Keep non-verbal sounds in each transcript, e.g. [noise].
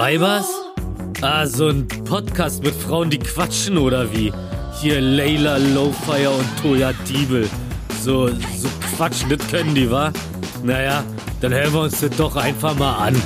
Weibers? Ah, so ein Podcast mit Frauen, die quatschen oder wie? Hier Layla Lowfire und Toya Diebel. So, so quatschen, das können die, wa? Naja, dann hören wir uns das doch einfach mal an.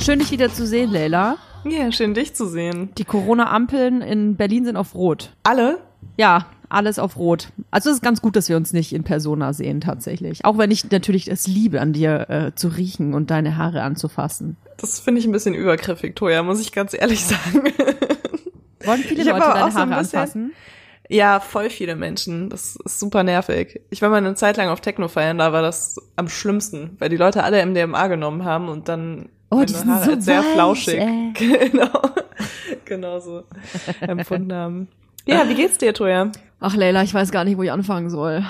Schön, dich wieder zu sehen, Leila. Ja, schön, dich zu sehen. Die Corona-Ampeln in Berlin sind auf Rot. Alle? Ja, alles auf Rot. Also es ist ganz gut, dass wir uns nicht in Persona sehen tatsächlich. Auch wenn ich natürlich es liebe, an dir äh, zu riechen und deine Haare anzufassen. Das finde ich ein bisschen übergriffig, Toja, muss ich ganz ehrlich sagen. [laughs] Wollen viele Ich Leute deine Haare anfassen? Ja, voll viele Menschen. Das ist super nervig. Ich war mal eine Zeit lang auf Techno feiern, da war das am schlimmsten, weil die Leute alle MDMA genommen haben und dann Oh, die sind Haare so sehr weich, flauschig. ey. [laughs] Genau. genau so empfunden haben. Ja, wie geht's dir, Toja? Ach Leila, ich weiß gar nicht, wo ich anfangen soll.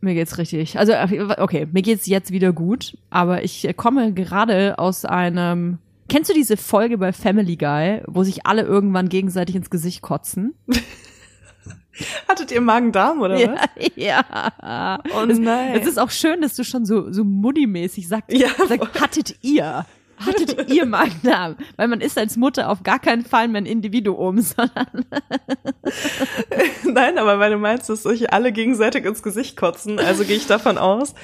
Mir geht's richtig. Also okay, mir geht's jetzt wieder gut, aber ich komme gerade aus einem Kennst du diese Folge bei Family Guy, wo sich alle irgendwann gegenseitig ins Gesicht kotzen? [laughs] Hattet ihr Magen-Darm oder was? [laughs] ja. Oh es, nein. Es ist auch schön, dass du schon so, so Muddy-mäßig sagst, Ja, sag, hattet ihr? Hattet ihr Magen-Darm? Weil man ist als Mutter auf gar keinen Fall mehr ein Individuum, [laughs] sondern Nein, aber weil du meinst, dass sich alle gegenseitig ins Gesicht kotzen, also gehe ich davon aus,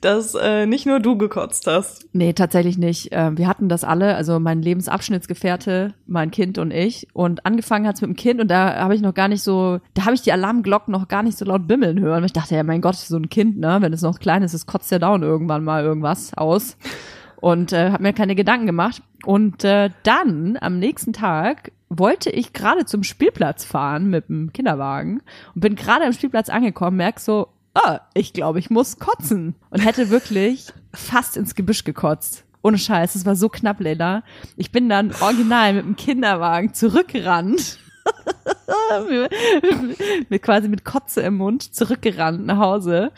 dass äh, nicht nur du gekotzt hast. Nee, tatsächlich nicht. Ähm, Wir hatten das alle, also mein Lebensabschnittsgefährte, mein Kind und ich. Und angefangen hat's mit dem Kind und da habe ich noch gar nicht so, da habe ich die Alarmglocken noch gar nicht so laut bimmeln hören. Weil Ich dachte, ja, mein Gott, so ein Kind, ne, wenn es noch klein ist, es kotzt ja down irgendwann mal irgendwas aus. Und äh, habe mir keine Gedanken gemacht. Und äh, dann, am nächsten Tag, wollte ich gerade zum Spielplatz fahren mit dem Kinderwagen und bin gerade am Spielplatz angekommen, merk so, ah, ich glaube, ich muss kotzen. Und hätte wirklich fast ins Gebüsch gekotzt. Ohne Scheiß, es war so knapp, Leila. Ich bin dann original mit dem Kinderwagen zurückgerannt. [laughs] mit, quasi mit Kotze im Mund zurückgerannt nach Hause.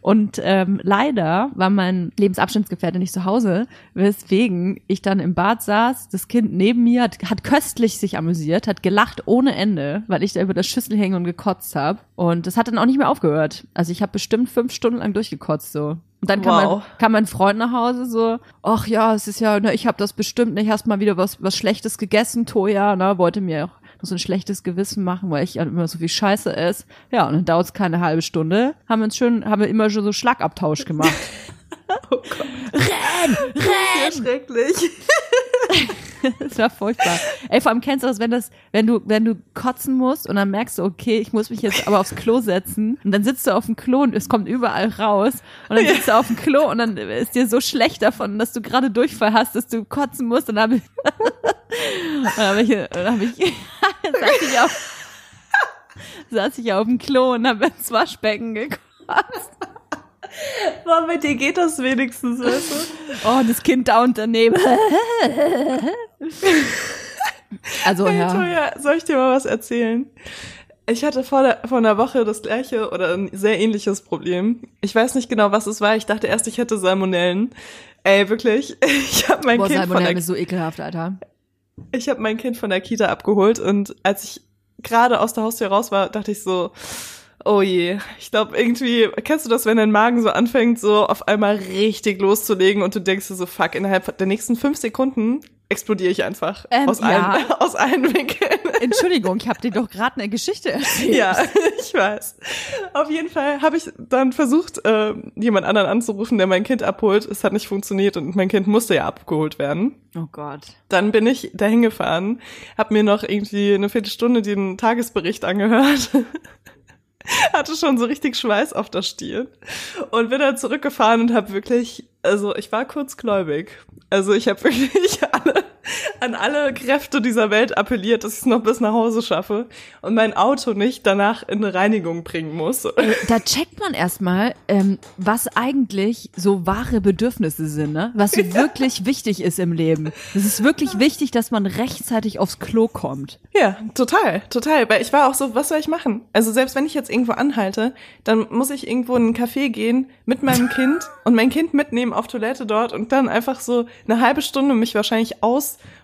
Und ähm, leider war mein Lebensabschnittsgefährte nicht zu Hause, weswegen ich dann im Bad saß, das Kind neben mir hat, hat köstlich sich amüsiert, hat gelacht ohne Ende, weil ich da über der Schüssel hänge und gekotzt habe. Und das hat dann auch nicht mehr aufgehört. Also ich habe bestimmt fünf Stunden lang durchgekotzt so. Und dann kam, Wow. mein, kam mein Freund nach Hause so, ach ja, es ist ja, ne, ich habe das bestimmt nicht, hast mal wieder was was Schlechtes gegessen, Toja, ne, wollte mir auch noch so ein schlechtes Gewissen machen, weil ich ja immer so viel Scheiße esse. Ja, und dann dauert es keine halbe Stunde, haben wir uns schön, haben wir immer schon so Schlagabtausch gemacht. [laughs] Oh Gott. Renn! Renn! schrecklich. [laughs] Das war furchtbar. Ey, vor allem kennst du das, wenn das, wenn du, wenn du kotzen musst und dann merkst du, okay, ich muss mich jetzt aber aufs Klo setzen und dann sitzt du auf dem Klo und es kommt überall raus und dann sitzt du auf dem Klo und dann ist dir so schlecht davon, dass du gerade Durchfall hast, dass du kotzen musst und dann habe [laughs] ich, dann habe ich, dann habe ich, [laughs] saß ich auf, saß ich auf dem Klo und habe ins Waschbecken gekotzt. Boah, bei dir geht das wenigstens, weißt du? Oh, das Kind da und daneben. Also, Hey, ja. Toja, soll ich dir mal was erzählen? Ich hatte vor, der, vor einer Woche das gleiche oder ein sehr ähnliches Problem. Ich weiß nicht genau, was es war. Ich dachte erst, ich hätte Salmonellen. Ey, wirklich. [laughs] Ich habe mein, Boah, Kind von Salmonellen der- ist so ekelhaft, Alter. Ich hab mein Kind von der Kita abgeholt und als ich gerade aus der Haustür raus war, dachte ich so, oh je, ich glaube irgendwie, kennst du das, wenn dein Magen so anfängt, so auf einmal richtig loszulegen und du denkst dir so, fuck, innerhalb der nächsten fünf Sekunden explodiere ich einfach Ähm, aus, ja. allen, [laughs] aus allen Winkeln. [laughs] Entschuldigung, ich habe dir doch gerade eine Geschichte erzählt. Ja, [laughs] ich weiß. Auf jeden Fall habe ich dann versucht, äh, jemand anderen anzurufen, der mein Kind abholt. Es hat nicht funktioniert und mein Kind musste ja abgeholt werden. Oh Gott. Dann bin ich dahin gefahren, habe mir noch irgendwie eine Viertelstunde den Tagesbericht angehört. Hatte schon so richtig Schweiß auf der Stirn und bin dann zurückgefahren und habe wirklich, also ich war kurzgläubig. Also ich habe wirklich alle, an alle Kräfte dieser Welt appelliert, dass ich es noch bis nach Hause schaffe und mein Auto nicht danach in eine Reinigung bringen muss. Äh, Da checkt man erstmal, ähm, was eigentlich so wahre Bedürfnisse sind, ne? Was [laughs] wirklich wichtig ist im Leben. Es ist wirklich wichtig, dass man rechtzeitig aufs Klo kommt. Ja, total, total. Weil ich war auch so, was soll ich machen? Also selbst wenn ich jetzt irgendwo anhalte, dann muss ich irgendwo in einen Café gehen mit meinem [laughs] Kind und mein Kind mitnehmen auf Toilette dort und dann einfach so eine halbe Stunde mich wahrscheinlich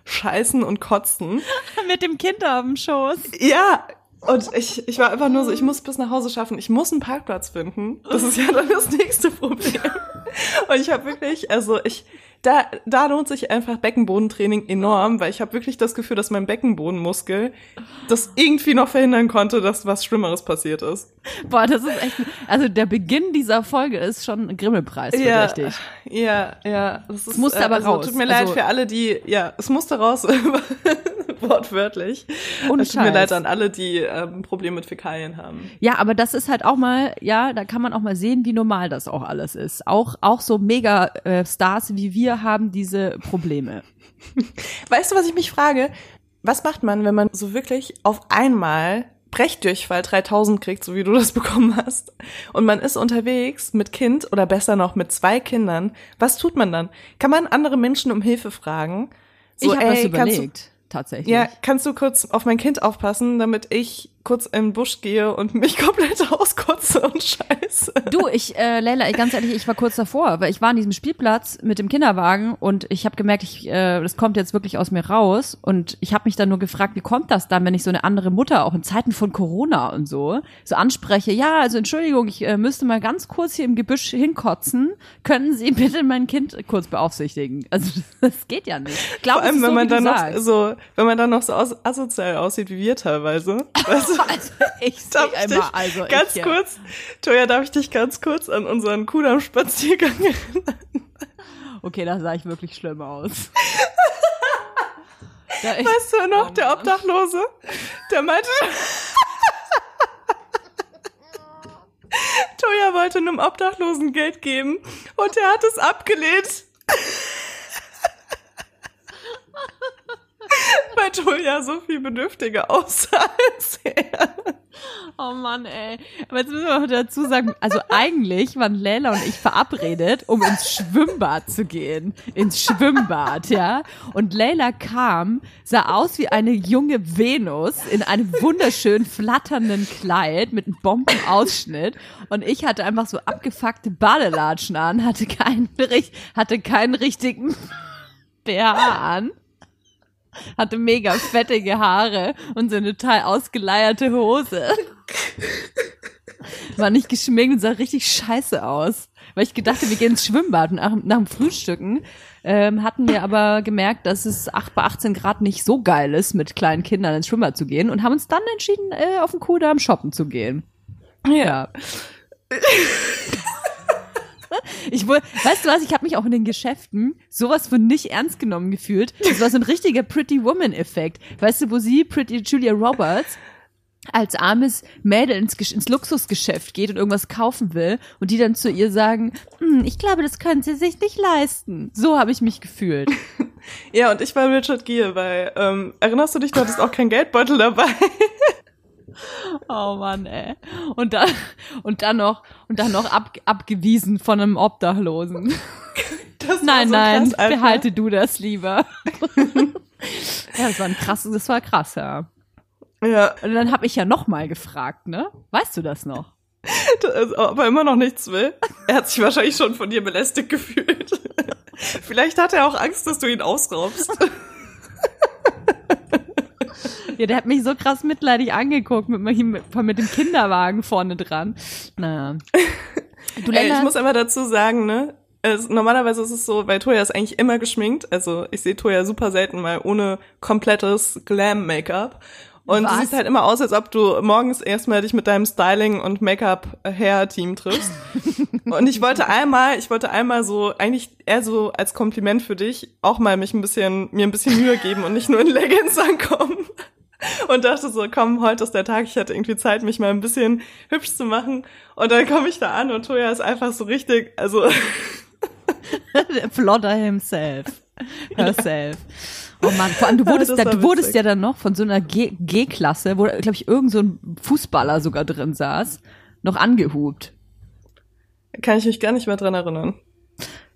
ausscheißen und kotzen. [laughs] Mit dem Kind auf dem Schoß. Ja, und ich, ich war einfach nur so, ich muss bis nach Hause schaffen, ich muss einen Parkplatz finden. Das ist ja dann das nächste Problem. [laughs] Und ich habe wirklich, also ich da, da lohnt sich einfach Beckenbodentraining enorm, weil ich habe wirklich das Gefühl, dass mein Beckenbodenmuskel das irgendwie noch verhindern konnte, dass was Schlimmeres passiert ist. Boah, das ist echt, also der Beginn dieser Folge ist schon ein Grimmelpreis, Ja, richtig. ja, ja. Das ist, musste aber also, raus. Tut mir leid Also- für alle, die, ja, es musste raus, [laughs] [laughs] wortwörtlich. Ohne es tut mir leid an alle, die ähm, Probleme mit Fäkalien haben. Ja, aber das ist halt auch mal, ja, da kann man auch mal sehen, wie normal das auch alles ist. Auch, auch so Mega-Stars wie wir haben diese Probleme. [laughs] Weißt du, was ich mich frage? Was macht man, wenn man so wirklich auf einmal Brechdurchfall 3000 kriegt, so wie du das [laughs] bekommen hast, und man ist unterwegs mit Kind oder besser noch mit zwei Kindern? Was tut man dann? Kann man andere Menschen um Hilfe fragen? So, ich habe das überlegt, tatsächlich. Ja, kannst du kurz auf mein Kind aufpassen, damit ich kurz in den Busch gehe und mich [laughs] komplett auskotze und scheiße? Du, ich, äh, Leila, ganz ehrlich, ich war kurz davor, weil ich war an diesem Spielplatz mit dem Kinderwagen und ich habe gemerkt, ich, äh, das kommt jetzt wirklich aus mir raus und ich habe mich dann nur gefragt, wie kommt das dann, wenn ich so eine andere Mutter auch in Zeiten von Corona und so so anspreche, ja, also Entschuldigung, ich äh, müsste mal ganz kurz hier im Gebüsch hinkotzen, können Sie bitte mein Kind kurz beaufsichtigen? Also [laughs] das geht ja nicht. Glaub, Vor allem, ist wenn so, man dann noch so, wenn man dann noch so asozial aussieht wie wir teilweise. [laughs] Weißt du? [laughs] Also ich Darf ich dich also ganz ich, kurz, Toja, darf ich dich ganz kurz an unseren Kudamm-Spaziergang [laughs] erinnern? Okay, da sah ich wirklich schlimm aus. [laughs] Ich- Weißt du noch, Oh der. Obdachlose, der meinte, Toja wollte einem Obdachlosen Geld geben und er hat es abgelehnt. Weil Toja so viel bedürftiger aussah [laughs] als er. Oh Mann, ey. Aber jetzt müssen wir noch dazu sagen, also eigentlich waren Leila und ich verabredet, um ins Schwimmbad zu gehen. Ins Schwimmbad, ja. Und Leila kam, sah aus wie eine junge Venus in einem wunderschön flatternden Kleid mit einem Bombenausschnitt. Und ich hatte einfach so abgefuckte Badelatschen an, hatte keinen, hatte keinen richtigen [laughs] BH an hatte mega fettige Haare und so eine total ausgeleierte Hose. War nicht geschminkt und sah richtig scheiße aus. Weil ich gedacht habe, wir gehen ins Schwimmbad. Nach, nach dem Frühstücken ähm, hatten wir aber gemerkt, dass es 8 bei 18 Grad nicht so geil ist, mit kleinen Kindern ins Schwimmbad zu gehen und haben uns dann entschieden, äh, auf den Kudamm shoppen zu gehen. Ja. Ich wohl, weißt du was, ich habe mich auch in den Geschäften sowas von nicht ernst genommen gefühlt. Das war so ein richtiger Pretty Woman Effekt. Weißt du, wo sie, Pretty Julia Roberts, als armes Mädel ins, ins Luxusgeschäft geht und irgendwas kaufen will und die dann zu ihr sagen, hm, ich glaube, das können sie sich nicht leisten. So habe ich mich gefühlt. [laughs] Ja, und ich war Richard Gere, weil, ähm, erinnerst du dich, du hattest auch kein Geldbeutel dabei? [laughs] Oh Mann, ey. Und dann, und dann noch, und dann noch ab, abgewiesen von einem Obdachlosen. Nein, so nein, krass, behalte du das lieber. [laughs] ja, das war ein krass, das war krass, ja. Ja, Und dann habe ich ja noch mal gefragt, ne? Weißt du das noch? das- ob er immer noch nichts will. Er hat sich wahrscheinlich schon von dir belästigt gefühlt. [laughs] Vielleicht hat er auch Angst, dass du ihn ausraubst. [laughs] Ja, der hat mich so krass mitleidig angeguckt mit, mit, mit dem Kinderwagen vorne dran. Naja. Du Ey, ich muss einfach dazu sagen, ne? Es, normalerweise ist es so, weil Toya ist eigentlich immer geschminkt. Also ich sehe Toya super selten mal ohne komplettes Glam-Make-up. Und Was? du siehst halt immer aus, als ob du morgens erstmal dich mit deinem Styling- und Make-up-Hair-Team triffst. [laughs] und ich wollte einmal, ich wollte einmal so, eigentlich eher so als Kompliment für dich, auch mal mich ein bisschen, mir ein bisschen Mühe geben und nicht nur in Leggings ankommen. Und dachte so, komm, heute ist der Tag, ich hatte irgendwie Zeit, mich mal ein bisschen hübsch zu machen. Und dann komme ich da an und Toya ist einfach so richtig, also [laughs] der Flodder himself. Herself. Oh Mann, vor allem du wurdest, da, du wurdest witzig. ja dann noch von so einer G-Klasse, wo, glaube ich, irgend so ein Fußballer sogar drin saß, noch angehubt. kann ich mich gar nicht mehr dran erinnern.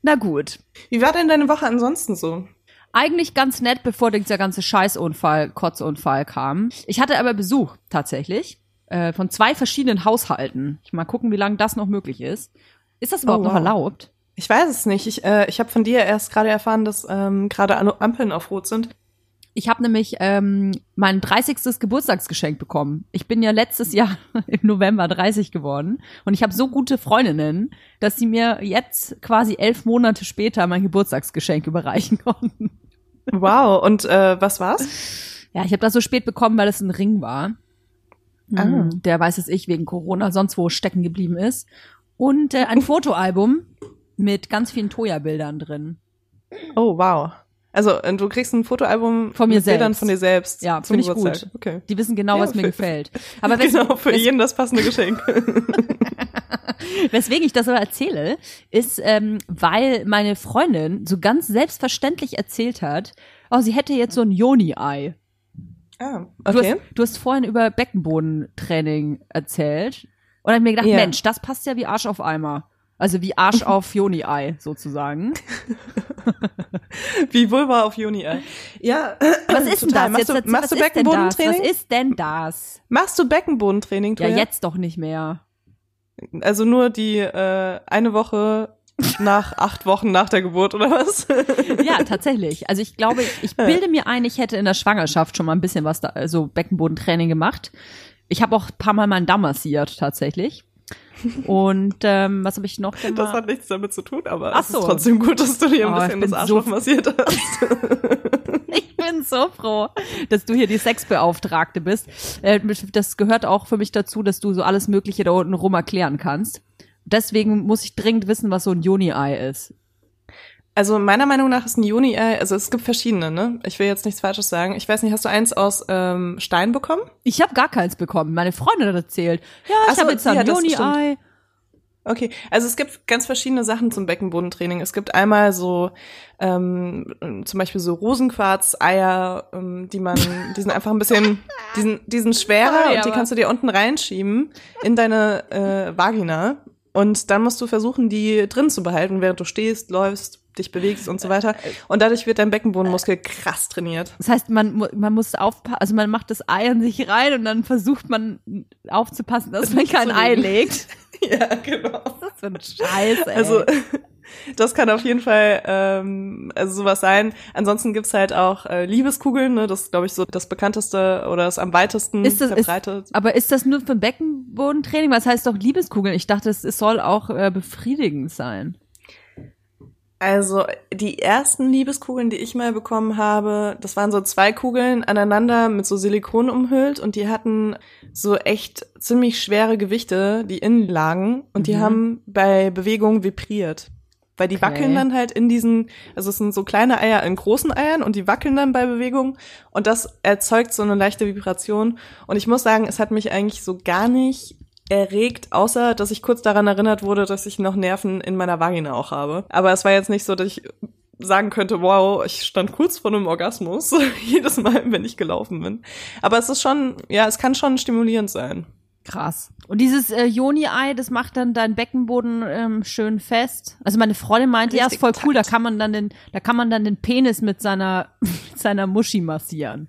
Na gut. Wie war denn deine Woche ansonsten so? Eigentlich ganz nett, bevor dieser ganze Scheißunfall, Kotzunfall kam. Ich hatte aber Besuch, tatsächlich, äh, von zwei verschiedenen Haushalten. Ich mal gucken, wie lange das noch möglich ist. Ist das überhaupt Oh, noch wow. erlaubt? Ich weiß es nicht. Ich, äh, ich habe von dir erst gerade erfahren, dass ähm, gerade alle Ampeln auf Rot sind. Ich habe nämlich ähm, mein 30. Geburtstagsgeschenk bekommen. Ich bin ja letztes Jahr [laughs] im November 30 geworden und ich habe so gute Freundinnen, dass sie mir jetzt quasi elf Monate später mein Geburtstagsgeschenk überreichen [laughs] konnten. Wow, und äh, was war's? Ja, ich habe das so spät bekommen, weil es ein Ring war. Ah. Hm, Der weiß es ich wegen Corona sonst wo stecken geblieben ist. Und äh, ein Fotoalbum mit ganz vielen Toya-Bildern drin. Oh, wow. Also, äh, du kriegst ein Fotoalbum Von mir mit Bildern selbst. von dir selbst. Ja, finde ich Geburtstag. gut. Okay. Die wissen genau, Ja, was mir für- [laughs] gefällt. Aber genau, für jeden das passende Geschenk. [laughs] [laughs] weswegen ich das aber erzähle, ist, ähm, weil meine Freundin so ganz selbstverständlich erzählt hat, oh, sie hätte jetzt so ein Joni-Ei. ah, Du, okay. hast, du hast vorhin über Beckenbodentraining erzählt. Und hab mir gedacht, Ja. Mensch, das passt ja wie Arsch auf Eimer. Also wie Arsch [laughs] auf Joni-Ei sozusagen. [laughs] Wie Vulva auf Juni, ey. Ja. Was ist denn das? Machst du, erzähl, machst du was ist denn das? Was Beckenbodentraining? ist denn das? Machst du Beckenbodentraining, Ja, Toja? jetzt doch nicht mehr. Also nur die äh, eine Woche nach [laughs] acht Wochen nach der Geburt, oder was? Ja, tatsächlich. Also ich glaube, ich bilde mir ein, ich hätte in der Schwangerschaft schon mal ein bisschen was da, also Beckenbodentraining gemacht. Ich habe auch ein paar Mal meinen Damm massiert, tatsächlich. Und ähm, was habe ich noch gemacht? Das hat nichts damit zu tun, aber Ach es so. ist trotzdem gut, dass du dir ein Oh, bisschen das Arschloch so- massiert hast. [laughs] Ich bin so froh, dass du hier die Sexbeauftragte bist. Äh, Das gehört auch für mich dazu, dass du so alles Mögliche da unten rum erklären kannst. Deswegen muss ich dringend wissen, was so ein Joni-Ei ist. Also meiner Meinung nach ist ein Juni-Ei, also es gibt verschiedene, ne? Ich will jetzt nichts Falsches sagen. Ich weiß nicht, hast du eins aus ähm, Stein bekommen? Ich habe gar keins bekommen. Meine Freundin hat erzählt. Ja, ich so, habe jetzt ein hat das Joni-Ei. Okay, also es gibt ganz verschiedene Sachen zum Beckenbodentraining. Es gibt einmal so ähm, zum Beispiel so Rosenquarz-Eier, ähm, die man, [laughs] die sind einfach ein bisschen, die sind, die sind schwerer Sorry, und die kannst du dir unten reinschieben in deine äh, Vagina. Und dann musst du versuchen, die drin zu behalten, während du stehst, läufst, dich bewegst und so weiter. Und dadurch wird dein Beckenbodenmuskel krass trainiert. Das heißt, man, man muss aufpassen, also man macht das Ei an sich rein und dann versucht man aufzupassen, dass man kein Ei legt. [laughs] [laughs] ja, genau. Das ist ein Scheiß, ey. Also [laughs] das kann auf jeden Fall ähm, also sowas sein. Ansonsten gibt's halt auch äh, Liebeskugeln, ne? das ist, glaube ich, so das bekannteste oder das am weitesten ist das, ist, verbreitet. aber ist das nur für Beckenbodentraining? Was heißt doch Liebeskugeln? Ich dachte, es, es soll auch äh, befriedigend sein. Also die ersten Liebeskugeln, die ich mal bekommen habe, das waren so zwei Kugeln aneinander mit so Silikon umhüllt und die hatten so echt ziemlich schwere Gewichte, die innen lagen und die Mhm. haben bei Bewegung vibriert. Weil die Okay. wackeln dann halt in diesen, also es sind so kleine Eier in großen Eiern und die wackeln dann bei Bewegung und das erzeugt so eine leichte Vibration. Und ich muss sagen, es hat mich eigentlich so gar nicht erregt, außer dass ich kurz daran erinnert wurde, dass ich noch Nerven in meiner Vagina auch habe. Aber es war jetzt nicht so, dass ich sagen könnte, wow, ich stand kurz vor einem Orgasmus, [laughs] jedes Mal, wenn ich gelaufen bin. Aber es ist schon, ja, es kann schon stimulierend sein. Krass. Und dieses äh, Joni-Ei, das macht dann deinen Beckenboden ähm, schön fest. Also meine Freundin meinte, ja, ist voll cool, da kann man dann den, da kann man dann den Penis mit seiner, [laughs] mit seiner Muschi massieren.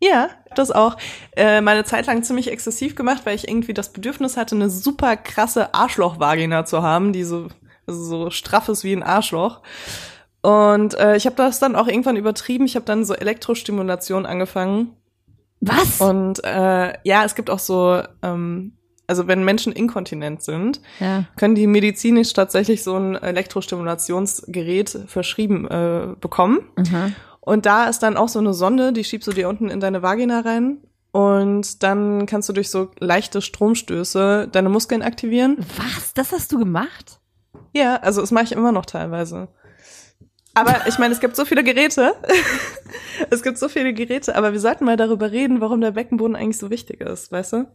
Ja, das auch. Äh, meine Zeit lang ziemlich exzessiv gemacht, weil ich irgendwie das Bedürfnis hatte, eine super krasse Arschlochvagina zu haben, die so, also so straff ist wie ein Arschloch. Und äh, ich habe das dann auch irgendwann übertrieben. Ich habe dann so Elektrostimulation angefangen. Was? Und äh, ja, es gibt auch so, ähm, also wenn Menschen inkontinent sind, ja. können die medizinisch tatsächlich so ein Elektrostimulationsgerät verschrieben äh, bekommen. Mhm. Und da ist dann auch so eine Sonde, die schiebst du dir unten in deine Vagina rein. Und dann kannst du durch so leichte Stromstöße deine Muskeln aktivieren. Was? Das hast du gemacht? Ja, also das mache ich immer noch teilweise. Aber ich meine, es gibt so viele Geräte. [laughs] es gibt so viele Geräte, aber wir sollten mal darüber reden, warum der Beckenboden eigentlich so wichtig ist, weißt du?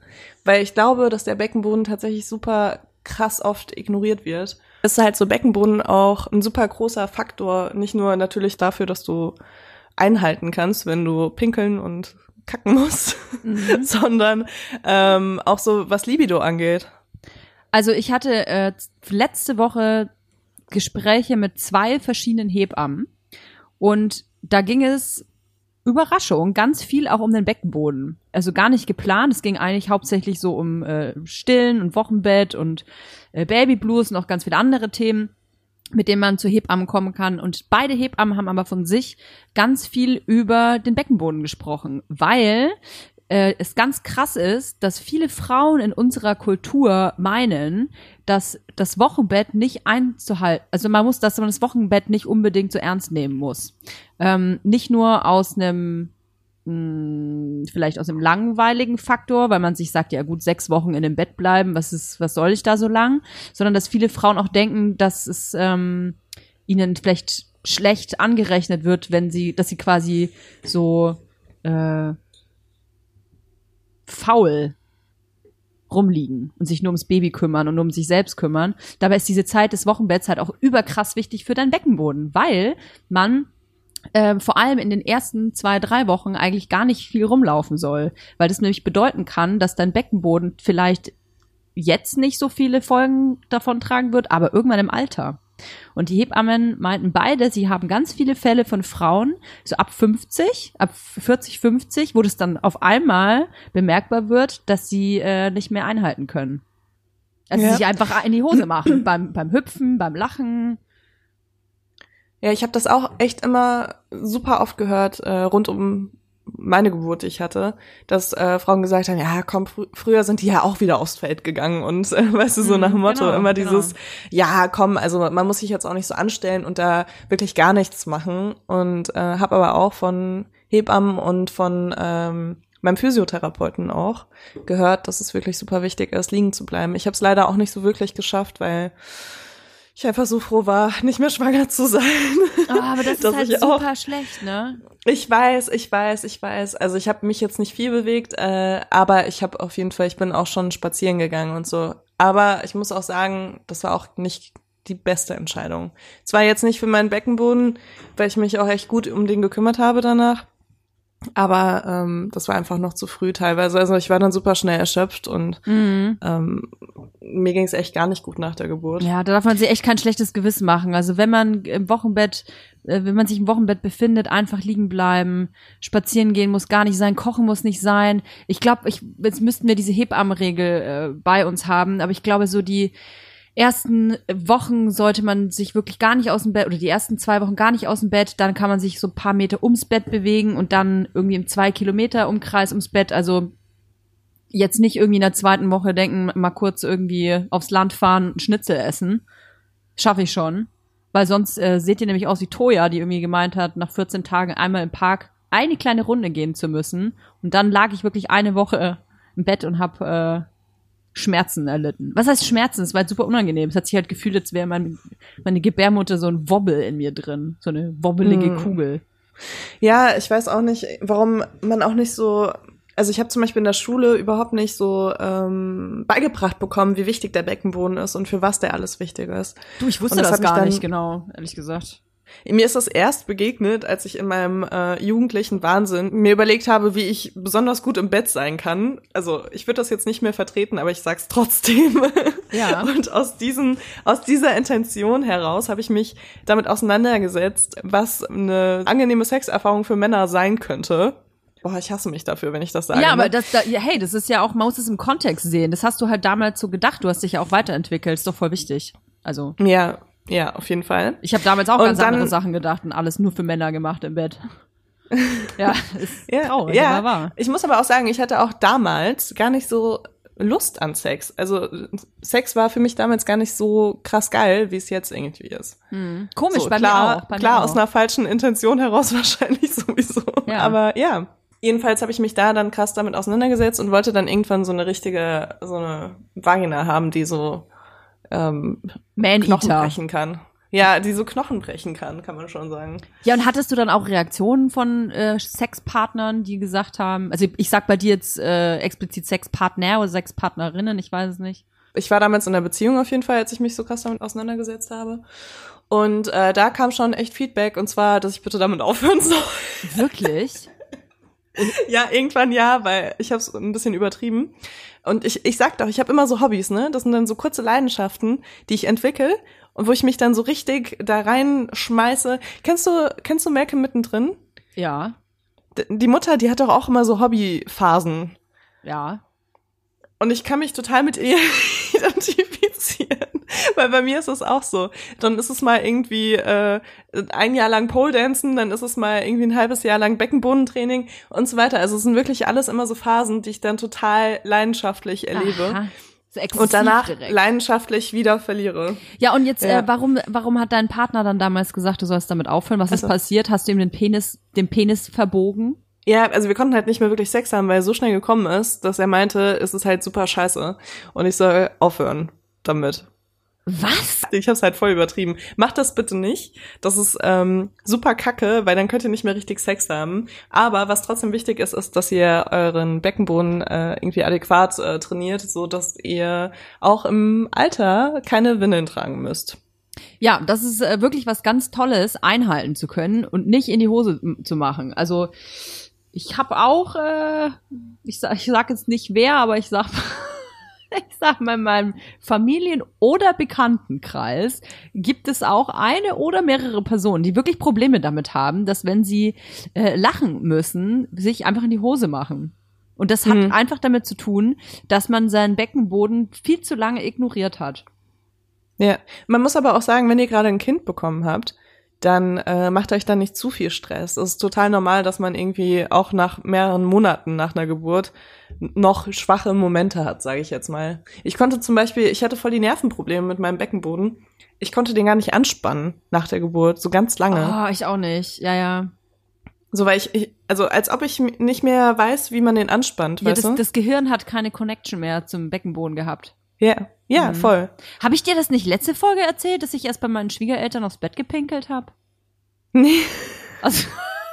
Weil ich glaube, dass der Beckenboden tatsächlich super krass oft ignoriert wird. Es ist halt so Beckenboden auch ein super großer Faktor, nicht nur natürlich dafür, dass du einhalten kannst, wenn du pinkeln und kacken musst, Mhm. [laughs] sondern ähm, auch so was Libido angeht. Also ich hatte äh, letzte Woche Gespräche mit zwei verschiedenen Hebammen und da ging es Überraschung, ganz viel auch um den Beckenboden. Also gar nicht geplant. Es ging eigentlich hauptsächlich so um äh, Stillen und Wochenbett und äh, Babyblues und auch ganz viele andere Themen. mit dem man zu Hebammen kommen kann. Und beide Hebammen haben aber von sich ganz viel über den Beckenboden gesprochen, weil äh, es ganz krass ist, dass viele Frauen in unserer Kultur meinen, dass das Wochenbett nicht einzuhalten, also man muss, dass man das Wochenbett nicht unbedingt so ernst nehmen muss. Ähm, nicht nur aus einem mh, vielleicht aus einem langweiligen Faktor, weil man sich sagt, ja gut, sechs Wochen in dem Bett bleiben, was ist, was soll ich da so lang? Sondern dass viele Frauen auch denken, dass es ähm, ihnen vielleicht schlecht angerechnet wird, wenn sie, dass sie quasi so äh, faul rumliegen und sich nur ums Baby kümmern und nur um sich selbst kümmern. Dabei ist diese Zeit des Wochenbetts halt auch überkrass wichtig für deinen Beckenboden, weil man äh, vor allem in den ersten zwei, drei Wochen eigentlich gar nicht viel rumlaufen soll, weil das nämlich bedeuten kann, dass dein Beckenboden vielleicht jetzt nicht so viele Folgen davon tragen wird, aber irgendwann im Alter. Und die Hebammen meinten beide, sie haben ganz viele Fälle von Frauen, so ab 50, ab 40, 50, wo das dann auf einmal bemerkbar wird, dass sie äh, nicht mehr einhalten können. Also Ja. sich einfach in die Hose machen, beim, beim Hüpfen, beim Lachen. Ja, ich habe das auch echt immer super oft gehört, äh, rund um meine Geburt, die ich hatte, dass äh, Frauen gesagt haben, ja, komm, fr früher sind die ja auch wieder aufs Feld gegangen und äh, [laughs] weißt du, so Mhm, nach dem Motto genau, immer genau. dieses, ja, komm, also man muss sich jetzt auch nicht so anstellen und da wirklich gar nichts machen und äh, habe aber auch von Hebammen und von ähm, meinem Physiotherapeuten auch gehört, dass es wirklich super wichtig ist, liegen zu bleiben. Ich habe es leider auch nicht so wirklich geschafft, weil ich einfach so froh war, nicht mehr schwanger zu sein. Oh, aber das [laughs] ist halt ich auch- super schlecht, ne? Ich weiß, ich weiß, ich weiß. Also ich habe mich jetzt nicht viel bewegt, äh, aber ich habe auf jeden Fall, ich bin auch schon spazieren gegangen und so. Aber ich muss auch sagen, das war auch nicht die beste Entscheidung. Zwar jetzt nicht für meinen Beckenboden, weil ich mich auch echt gut um den gekümmert habe danach. Aber ähm, das war einfach noch zu früh teilweise. Also ich war dann super schnell erschöpft und Mhm. ähm, mir ging es echt gar nicht gut nach der Geburt. Ja, da darf man sich echt kein schlechtes Gewissen machen. Also wenn man im Wochenbett, äh, wenn man sich im Wochenbett befindet, einfach liegen bleiben, spazieren gehen muss gar nicht sein, kochen muss nicht sein. Ich glaube, ich, jetzt müssten wir diese Hebammenregel äh, bei uns haben, aber ich glaube, so die ersten Wochen sollte man sich wirklich gar nicht aus dem Bett oder die ersten zwei Wochen gar nicht aus dem Bett, dann kann man sich so ein paar Meter ums Bett bewegen und dann irgendwie im zwei Kilometer Umkreis ums Bett, also jetzt nicht irgendwie in der zweiten Woche denken, mal kurz irgendwie aufs Land fahren und Schnitzel essen. Schaffe ich schon. Weil sonst äh, seht ihr nämlich aus wie Toya, die irgendwie gemeint hat, nach 14 Tagen einmal im Park eine kleine Runde gehen zu müssen. Und dann lag ich wirklich eine Woche äh, im Bett und hab äh, Schmerzen erlitten. Was heißt Schmerzen? Es war halt super unangenehm. Es hat sich halt gefühlt, als wäre mein, meine Gebärmutter so ein Wobbel in mir drin. So eine wobbelige Hm. Kugel. Ja, ich weiß auch nicht, warum man auch nicht so. Also ich habe zum Beispiel in der Schule überhaupt nicht so ähm, beigebracht bekommen, wie wichtig der Beckenboden ist und für was der alles wichtig ist. Du, ich wusste das das, gar dann- nicht genau, ehrlich gesagt. Mir ist das erst begegnet, als ich in meinem äh, jugendlichen Wahnsinn mir überlegt habe, wie ich besonders gut im Bett sein kann. Also ich würde das jetzt nicht mehr vertreten, aber ich sag's trotzdem. [laughs] Ja. [laughs] Und aus diesen, aus dieser Intention heraus habe ich mich damit auseinandergesetzt, was eine angenehme Sexerfahrung für Männer sein könnte. Boah, ich hasse mich dafür, wenn ich das sage. Ja, ne? aber das, da, ja, hey, das ist ja auch, man muss es im Kontext sehen. Das hast du halt damals so gedacht. Du hast dich ja auch weiterentwickelt. Ist doch voll wichtig. Also, Ja, ja, auf jeden Fall. ich habe damals auch Und ganz dann- andere Sachen gedacht und alles nur für Männer gemacht im Bett. [laughs] ja, ist Ja, traurig, ja. aber wahr. Ich muss aber auch sagen, ich hatte auch damals gar nicht so Lust an Sex. Also Sex war für mich damals gar nicht so krass geil, wie es jetzt irgendwie ist. Hm. Komisch, so, bei klar, mir auch. Bei klar mir aus auch. einer falschen Intention heraus [laughs] wahrscheinlich sowieso. Ja. Aber ja. Jedenfalls habe ich mich da dann krass damit auseinandergesetzt und wollte dann irgendwann so eine richtige, so eine Vagina haben, die so ähm, Knochen brechen kann. Ja, die so Knochen brechen kann, kann man schon sagen. Ja, und hattest du dann auch Reaktionen von äh, Sexpartnern, die gesagt haben, also ich sag bei dir jetzt äh, explizit Sexpartner oder Sexpartnerinnen, ich weiß es nicht. ich war damals in einer Beziehung auf jeden Fall, als ich mich so krass damit auseinandergesetzt habe. Und äh, da kam schon echt Feedback und zwar, dass ich bitte damit aufhören soll. Wirklich? [laughs] [laughs] ja, irgendwann ja, weil ich habe es ein bisschen übertrieben. Und ich, ich sag doch, ich habe immer so Hobbys, ne? Das sind dann so kurze Leidenschaften, die ich entwickle und wo ich mich dann so richtig da reinschmeiße. Kennst du, kennst du Malcolm mittendrin? ja, D die Mutter, die hat doch auch immer so Hobbyphasen. ja. Und ich kann mich total mit ihr [laughs] identifizieren. [laughs] Weil bei mir ist es auch so. Dann ist es mal irgendwie äh, ein Jahr lang Pole Dancen, dann ist es mal irgendwie ein halbes Jahr lang Beckenbodentraining und so weiter. Also es sind wirklich alles immer so Phasen, die ich dann total leidenschaftlich erlebe. Aha. So Und danach direkt. leidenschaftlich wieder verliere. Ja, und jetzt, Ja. Äh, warum, warum hat dein Partner dann damals gesagt, du sollst damit aufhören? Was ist Also- passiert? Hast du ihm den Penis, den Penis verbogen? Ja, also wir konnten halt nicht mehr wirklich Sex haben, weil er so schnell gekommen ist, dass er meinte, es ist halt super scheiße und ich soll aufhören damit. Was? Ich hab's halt voll übertrieben. Macht das bitte nicht. Das ist ähm, super kacke, weil dann könnt ihr nicht mehr richtig Sex haben. Aber was trotzdem wichtig ist, ist, dass ihr euren Beckenboden äh, irgendwie adäquat äh, trainiert, so dass ihr auch im Alter keine Windeln tragen müsst. Ja, das ist äh, wirklich was ganz Tolles, einhalten zu können und nicht in die Hose zu machen. Also ich habe auch, äh, ich sag, ich sag jetzt nicht wer, aber ich sag, [laughs] ich sag mal, in meinem Familien- oder Bekanntenkreis gibt es auch eine oder mehrere Personen, die wirklich Probleme damit haben, dass wenn sie äh, lachen müssen, sich einfach in die Hose machen. Und das hat Hm. einfach damit zu tun, dass man seinen Beckenboden viel zu lange ignoriert hat. Ja, man muss aber auch sagen, wenn ihr gerade ein Kind bekommen habt, dann äh, macht euch dann nicht zu viel Stress. Es ist total normal, dass man irgendwie auch nach mehreren Monaten nach einer Geburt noch schwache Momente hat, sage ich jetzt mal. Ich konnte zum Beispiel, ich hatte voll die Nervenprobleme mit meinem Beckenboden. Ich konnte den gar nicht anspannen nach der Geburt, so ganz lange. Oh, ich auch nicht. Ja, ja. So, weil ich, ich, also als ob ich nicht mehr weiß, wie man den anspannt, Ja, weißt das, du? das Gehirn hat keine Connection mehr zum Beckenboden gehabt. Ja, ja, Mhm. voll. Habe ich dir das nicht letzte Folge erzählt, dass ich erst bei meinen Schwiegereltern aufs Bett gepinkelt habe? Nee. Also,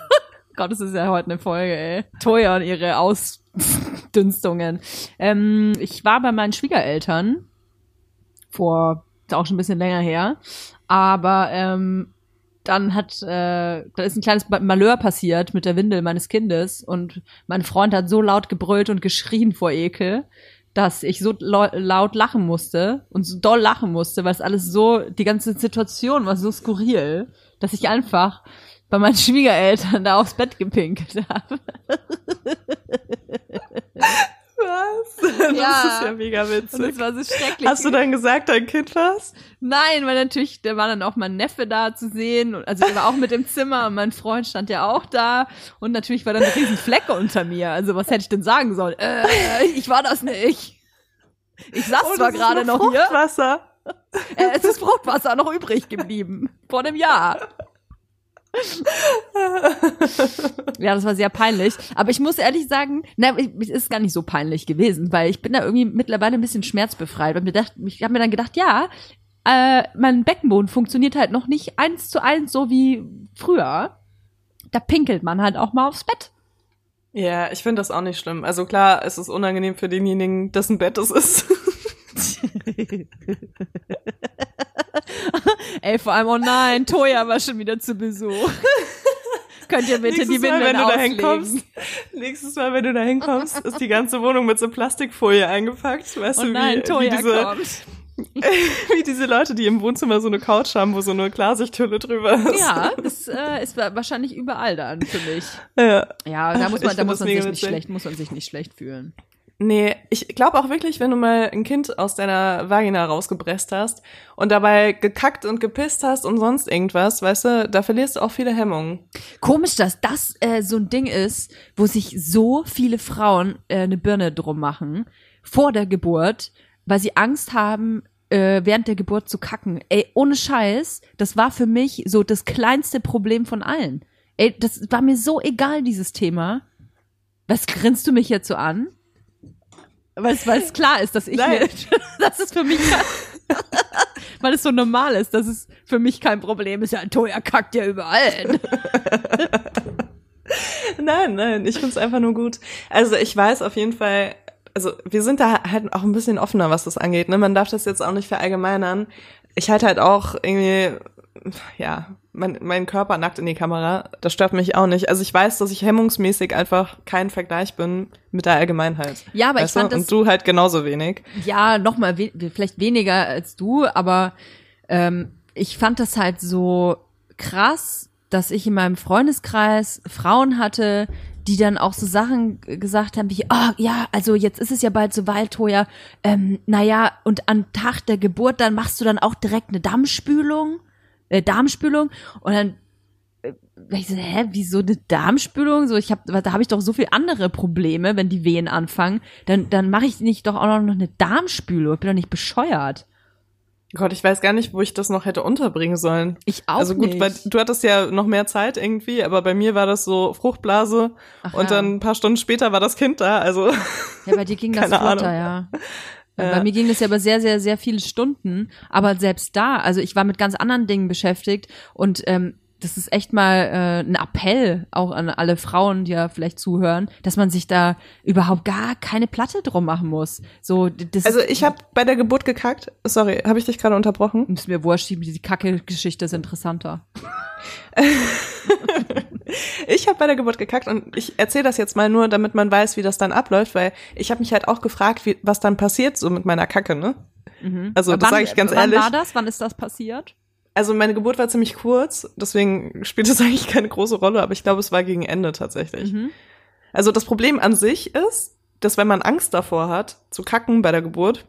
[laughs] Gott, das ist ja heute eine Folge, ey. Toya und ihre Ausdünstungen. Ähm, ich war bei meinen Schwiegereltern vor, ist auch schon ein bisschen länger her, aber ähm, dann hat, äh, da ist ein kleines Malheur passiert mit der Windel meines Kindes und mein Freund hat so laut gebrüllt und geschrien vor Ekel, dass ich so lau- laut lachen musste und so doll lachen musste, weil es alles so, die ganze Situation war so skurril, dass ich einfach bei meinen Schwiegereltern da aufs Bett gepinkelt habe. [laughs] Was? [laughs] Das Ja. ist ja mega Und witzig. das war so schrecklich. Hast du dann gesagt, dein Kind war's? Nein, weil natürlich, da war dann auch mein Neffe da zu sehen. Und- Also der war auch mit im Zimmer und mein Freund stand ja auch da. Und natürlich war dann ein riesen Fleck unter mir. Also was hätte ich denn sagen sollen? Äh, ich war das nicht. Ich saß Oh, zwar gerade noch hier, Fruchtwasser. äh, es ist Fruchtwasser noch übrig geblieben. Vor einem Jahr. [laughs] Ja, das war sehr peinlich. Aber ich muss ehrlich sagen, ich- es ist gar nicht so peinlich gewesen, weil ich bin da irgendwie mittlerweile ein bisschen schmerzbefreit. Und mir ich habe mir dann gedacht, ja, äh, mein Beckenboden funktioniert halt noch nicht eins zu eins so wie früher. Da pinkelt man halt auch mal aufs Bett. Ja, ich finde das auch nicht schlimm. Also klar, es ist unangenehm für denjenigen, dessen Bett es ist. [laughs] [laughs] Ey, vor allem, oh nein, Toya war schon wieder zu Besuch. [laughs] Könnt ihr bitte die Nächstes Mal, Windeln wenn du da hinkommst, nächstes Mal, wenn du da hinkommst, ist die ganze Wohnung mit so Plastikfolie eingepackt. Weißt Oh du, nein, wie, wie, Toya diese, kommt. [laughs] wie diese Leute, die im Wohnzimmer so eine Couch haben, wo so eine Klarsichthülle drüber ist. Ja, das äh, ist wa- wahrscheinlich überall dann für mich. ja. Ja, da muss man, da muss man sich nicht schlecht, muss man sich nicht schlecht fühlen. Nee, ich glaube auch wirklich, wenn du mal ein Kind aus deiner Vagina rausgepresst hast und dabei gekackt und gepisst hast und sonst irgendwas, weißt du, da verlierst du auch viele Hemmungen. Komisch, dass das äh, so ein Ding ist, wo sich so viele Frauen äh, eine Birne drum machen vor der Geburt, weil sie Angst haben, äh, während der Geburt zu kacken. Ey, ohne Scheiß, das war für mich so das kleinste Problem von allen. Ey, das war mir so egal, dieses Thema. Was grinst du mich jetzt so an? Weil es, weil es klar ist, dass ich Nein. [laughs] dass es für mich [laughs] weil es so normal ist, dass es für mich kein Problem ist. Ja, Toya kackt ja überall hin. [laughs] Nein, nein, ich find's einfach nur gut. Also ich weiß auf jeden Fall, also wir sind da halt auch ein bisschen offener, was das angeht. Ne? Man darf das jetzt auch nicht verallgemeinern. Ich halte halt auch irgendwie, ja, mein, mein Körper nackt in die Kamera. Das stört mich auch nicht. Also ich weiß, dass ich hemmungsmäßig einfach kein Vergleich bin mit der Allgemeinheit. Ja, aber ich weißt du? fand das- Und du halt genauso wenig. ja, nochmal, we vielleicht weniger als du, aber ähm, ich fand das halt so krass, dass ich in meinem Freundeskreis Frauen hatte, die dann auch so Sachen gesagt haben wie, ah ja, also jetzt ist es ja bald so weit, Toja, ähm, naja, und am Tag der Geburt, dann machst du dann auch direkt eine Darmspülung, äh, Darmspülung und dann äh, ich so, hä, wieso eine Darmspülung? So, ich hab, da habe ich doch so viel andere Probleme, wenn die Wehen anfangen. Dann, dann mache ich nicht doch auch noch eine Darmspülung. Ich bin doch nicht bescheuert. Gott, ich weiß gar nicht, wo ich das noch hätte unterbringen sollen. Ich auch Also gut, weil du hattest ja noch mehr Zeit irgendwie, aber bei mir war das so Fruchtblase Ach und ja. dann ein paar Stunden später war das Kind da. Also Ja, bei dir ging [laughs] das flotter, Ahnung. ja. Ja. Bei mir ging das ja über sehr, sehr, sehr viele Stunden. Aber selbst da, also ich war mit ganz anderen Dingen beschäftigt und ähm, das ist echt mal äh, ein Appell auch an alle Frauen, die ja vielleicht zuhören, dass man sich da überhaupt gar keine Platte drum machen muss. So, das also ich habe bei der Geburt gekackt. Sorry, habe ich dich gerade unterbrochen? ist mir wurscht, die, die Kacke-Geschichte ist interessanter. [laughs] Ich habe bei der Geburt gekackt und ich erzähle das jetzt mal nur, damit man weiß, wie das dann abläuft, weil ich habe mich halt auch gefragt, wie, was dann passiert so mit meiner Kacke, ne? Also das Wann- sage ich ganz wann ehrlich. war das? Wann ist das passiert? Also meine Geburt war ziemlich kurz, deswegen spielt es [laughs] eigentlich keine große Rolle, aber ich glaube, es war gegen Ende tatsächlich. Mhm. Also das Problem an sich ist, dass wenn man Angst davor hat, zu kacken bei der Geburt,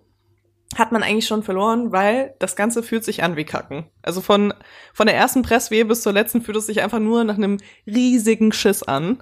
hat man eigentlich schon verloren, weil das Ganze fühlt sich an wie Kacken. Also von, von der ersten Presswehe bis zur letzten fühlt es sich einfach nur nach einem riesigen Schiss an.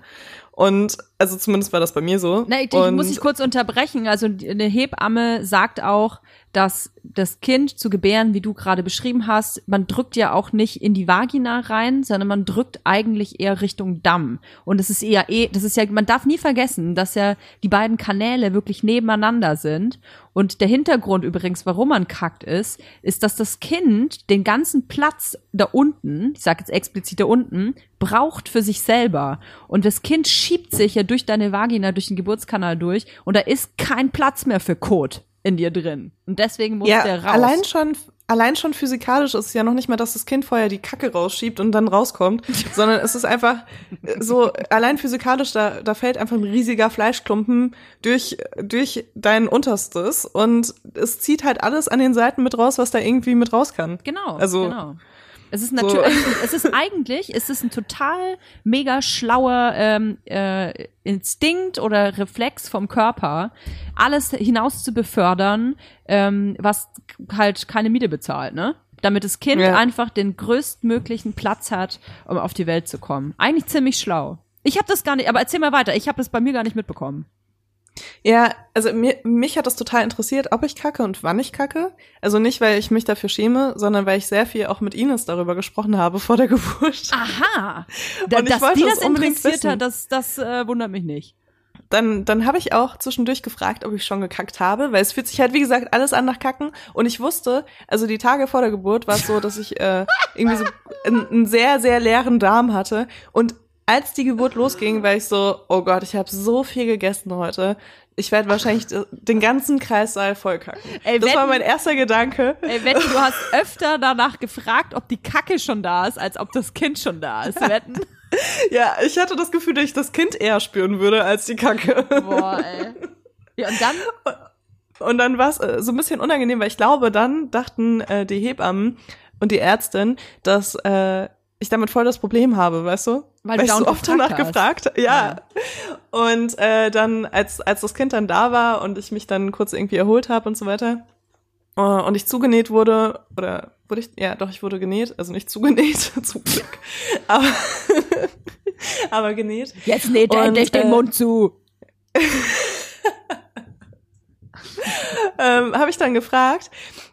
Und also zumindest war das bei mir so. Na, ich, ich muss dich kurz unterbrechen. Also eine Hebamme sagt auch, dass das Kind zu gebären, wie du gerade beschrieben hast, man drückt ja auch nicht in die Vagina rein, sondern man drückt eigentlich eher Richtung Damm. Und es ist eher eh, das ist ja, man darf nie vergessen, dass ja die beiden Kanäle wirklich nebeneinander sind. Und der Hintergrund übrigens, warum man kackt ist, ist, dass das Kind den ganzen Platz da unten, ich sage jetzt explizit da unten, braucht für sich selber. Und das Kind schiebt sich ja durch deine Vagina, durch den Geburtskanal durch und da ist kein Platz mehr für Kot in dir drin. Und deswegen muss ja, der raus. allein schon, allein schon physikalisch ist es ja noch nicht mal, dass das Kind vorher die Kacke rausschiebt und dann rauskommt, [laughs] sondern es ist einfach so, allein physikalisch, da, da fällt einfach ein riesiger Fleischklumpen durch, durch dein Unterstes und es zieht halt alles an den Seiten mit raus, was da irgendwie mit raus kann. Genau, Also- genau. Es ist So. natürlich, es ist eigentlich, es ist ein total mega schlauer ähm, äh, Instinkt oder Reflex vom Körper, alles hinaus zu befördern, ähm, was halt keine Miete bezahlt, ne? Damit das Kind Ja. einfach den größtmöglichen Platz hat, um auf die Welt zu kommen. Eigentlich ziemlich schlau. Ich habe das gar nicht, aber erzähl mal weiter. Ich habe es bei mir gar nicht mitbekommen. Ja, also mir, mich hat das total interessiert, ob ich kacke und wann ich kacke. Also nicht, weil ich mich dafür schäme, sondern weil ich sehr viel auch mit Ines darüber gesprochen habe vor der Geburt. Aha. Da, Und ich dass wollte die das das interessiert wissen. hat, das, das äh, wundert mich nicht. dann, dann habe ich auch zwischendurch gefragt, ob ich schon gekackt habe, weil es fühlt sich halt, wie gesagt, alles an nach Kacken. Und ich wusste, also die Tage vor der Geburt war es so, dass ich äh, irgendwie so [laughs] einen, einen sehr, sehr leeren Darm hatte. Und als die Geburt losging, war ich so, oh Gott, ich habe so viel gegessen heute. Ich werde wahrscheinlich den ganzen Kreissaal vollkacken. Ey, das war wetten- mein erster Gedanke. Ey, wetten, du hast öfter danach gefragt, ob die Kacke schon da ist, als ob das Kind schon da ist. Wetten? [laughs] Ja, ich hatte das Gefühl, dass ich das Kind eher spüren würde als die Kacke. Boah, ey. Ja, und dann? [laughs] Und dann war es äh, so ein bisschen unangenehm, weil ich glaube, dann dachten äh, die Hebammen und die Ärztin, dass äh, ich damit voll das Problem habe, weißt du? Weil du ich so oft danach gefragt gefragt. Ja. Und äh, dann, als, als das Kind dann da war und ich mich dann kurz irgendwie erholt habe und so weiter, äh, und ich zugenäht wurde, oder wurde ich, ja, doch, ich wurde genäht, also nicht zugenäht, [laughs] zum Glück, aber, [laughs] aber genäht. Jetzt näht Und, endlich den äh, Mund zu. [laughs] ähm, habe ich dann gefragt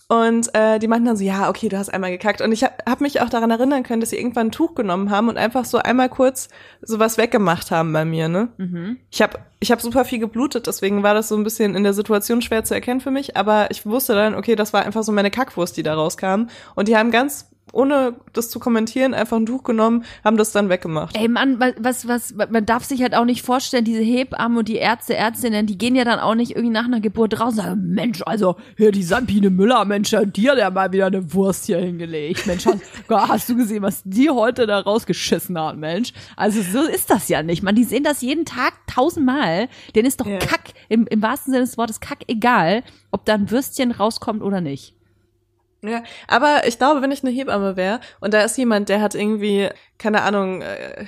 und äh, die meinten dann so, ja, okay, du hast einmal gekackt. Und ich habe hab mich auch daran erinnern können, dass sie irgendwann ein Tuch genommen haben und einfach so einmal kurz sowas weggemacht haben bei mir, ne? Mhm. Ich habe ich hab super viel geblutet, deswegen war das so ein bisschen in der Situation schwer zu erkennen für mich, aber ich wusste dann, okay, das war einfach so meine Kackwurst, die da rauskam. Und die haben ganz, ohne das zu kommentieren, einfach ein Tuch genommen, haben das dann weggemacht. Ey, Mann, wa- was, was, man darf sich halt auch nicht vorstellen, diese Hebammen und die Ärzte, Ärztinnen, die gehen ja dann auch nicht irgendwie nach einer Geburt raus und sagen, Mensch, also, hier, die Sampine Müller, Mensch, dir der mal wieder eine Wurst hier hingelegt. Mensch, hast, [laughs] hast du gesehen, was die heute da rausgeschissen hat, Mensch? Also, so ist das ja nicht, man. Die sehen das jeden Tag tausendmal. Denen ist doch Ja. Kack, im, im wahrsten Sinne des Wortes Kack egal, ob da ein Würstchen rauskommt oder nicht. Ja, aber ich glaube, wenn ich eine Hebamme wäre und da ist jemand, der hat irgendwie, keine Ahnung, äh,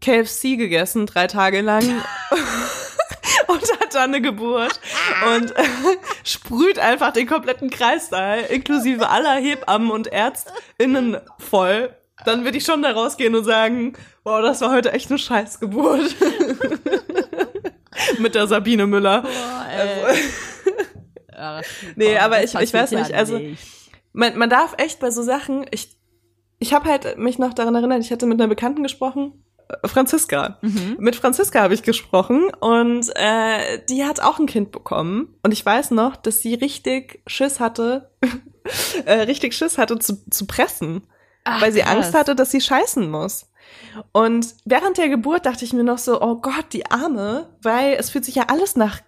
KFC gegessen, drei Tage lang [laughs] und hat dann eine Geburt und [laughs] sprüht einfach den kompletten Kreissaal, inklusive aller Hebammen und ÄrztInnen voll, dann würde ich schon da rausgehen und sagen, wow, das war heute echt eine Scheißgeburt. [laughs] Mit der Sabine Müller. Boah, Also, Ja, Nee, aber ich- ich weiß nicht, also- man, man darf echt bei so Sachen, ich, ich habe halt mich noch daran erinnert, ich hatte mit einer Bekannten gesprochen, äh, Franziska. Mhm. Mit Franziska habe ich gesprochen und äh, die hat auch ein Kind bekommen. Und ich weiß noch, dass sie richtig Schiss hatte, [laughs] äh, richtig Schiss hatte zu, zu pressen, Ach, weil sie krass. Angst hatte, dass sie scheißen muss. Und während der Geburt dachte ich mir noch so, oh Gott, die Arme, weil es fühlt sich ja alles nach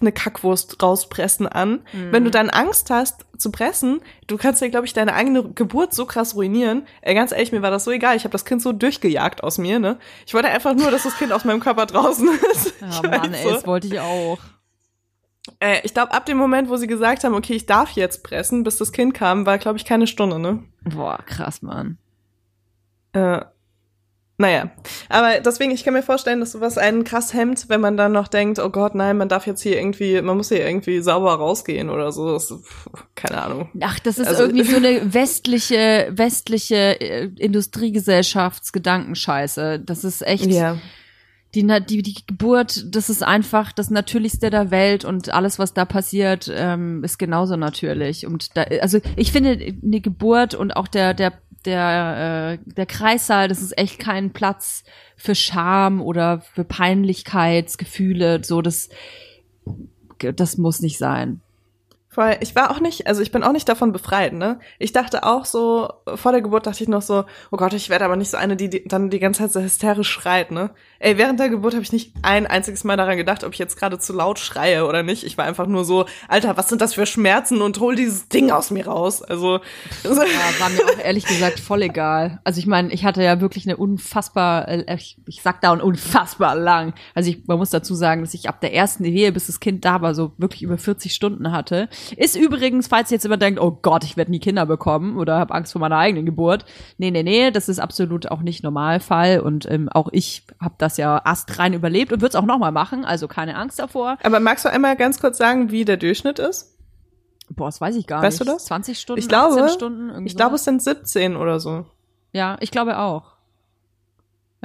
eine Kackwurst rauspressen an. Mhm. Wenn du dann Angst hast zu pressen, du kannst ja, glaube ich, deine eigene Geburt so krass ruinieren. Ey, ganz ehrlich, mir war das so egal. Ich habe das Kind so durchgejagt aus mir, ne? Ich wollte einfach nur, dass das Kind aus meinem Körper draußen [laughs] ist. Ja, Ich Mann, ey, so. das wollte ich auch. Äh, ich glaube, ab dem Moment, wo sie gesagt haben, okay, ich darf jetzt pressen, bis das Kind kam, war, glaube ich, keine Stunde, ne? Boah, krass, Mann. Äh, naja, aber deswegen, ich kann mir vorstellen, dass sowas einen krass hemmt, wenn man dann noch denkt, oh Gott, nein, man darf jetzt hier irgendwie, man muss hier irgendwie sauber rausgehen oder so. Das, keine Ahnung. Ach, das ist Also- irgendwie so [laughs] eine westliche, westliche äh, Industriegesellschaftsgedankenscheiße. Das ist echt die, Na- die, die Geburt, das ist einfach das Natürlichste der Welt und alles, was da passiert, ähm, ist genauso natürlich. Und da, also ich finde, eine Geburt und auch der, der, der, äh, der Kreissaal, das ist echt kein Platz für Scham oder für Peinlichkeitsgefühle. So, das, das muss nicht sein. Voll. Ich war auch nicht, also ich bin auch nicht davon befreit, ne? Ich dachte auch so, vor der Geburt dachte ich noch so, oh Gott, ich werde aber nicht so eine, die, die dann die ganze Zeit so hysterisch schreit, ne? Ey, während der Geburt habe ich nicht ein einziges Mal daran gedacht, ob ich jetzt gerade zu laut schreie oder nicht. Ich war einfach nur so, Alter, was sind das für Schmerzen und hol dieses Ding aus mir raus. Also, Ja, war mir auch ehrlich gesagt voll egal. Also ich meine, ich hatte ja wirklich eine unfassbar, äh, ich, ich sag da unfassbar lang. Also ich, man muss dazu sagen, dass ich ab der ersten Wehe, bis das Kind da war, so wirklich über 40 Stunden hatte. Ist übrigens, falls ihr jetzt immer denkt, oh Gott, ich werde nie Kinder bekommen oder habe Angst vor meiner eigenen Geburt. Nee, nee, nee, das ist absolut auch nicht Normalfall. Und ähm, auch ich habe das ja astrein überlebt und würde es auch nochmal machen. Also keine Angst davor. aber magst du einmal ganz kurz sagen, wie der Durchschnitt ist? Boah, das weiß ich gar Weißt nicht. du das? 20 Stunden, Ich glaube, 18 Stunden, irgendwie Ich glaube, es sind 17 oder so. Ja, ich glaube auch.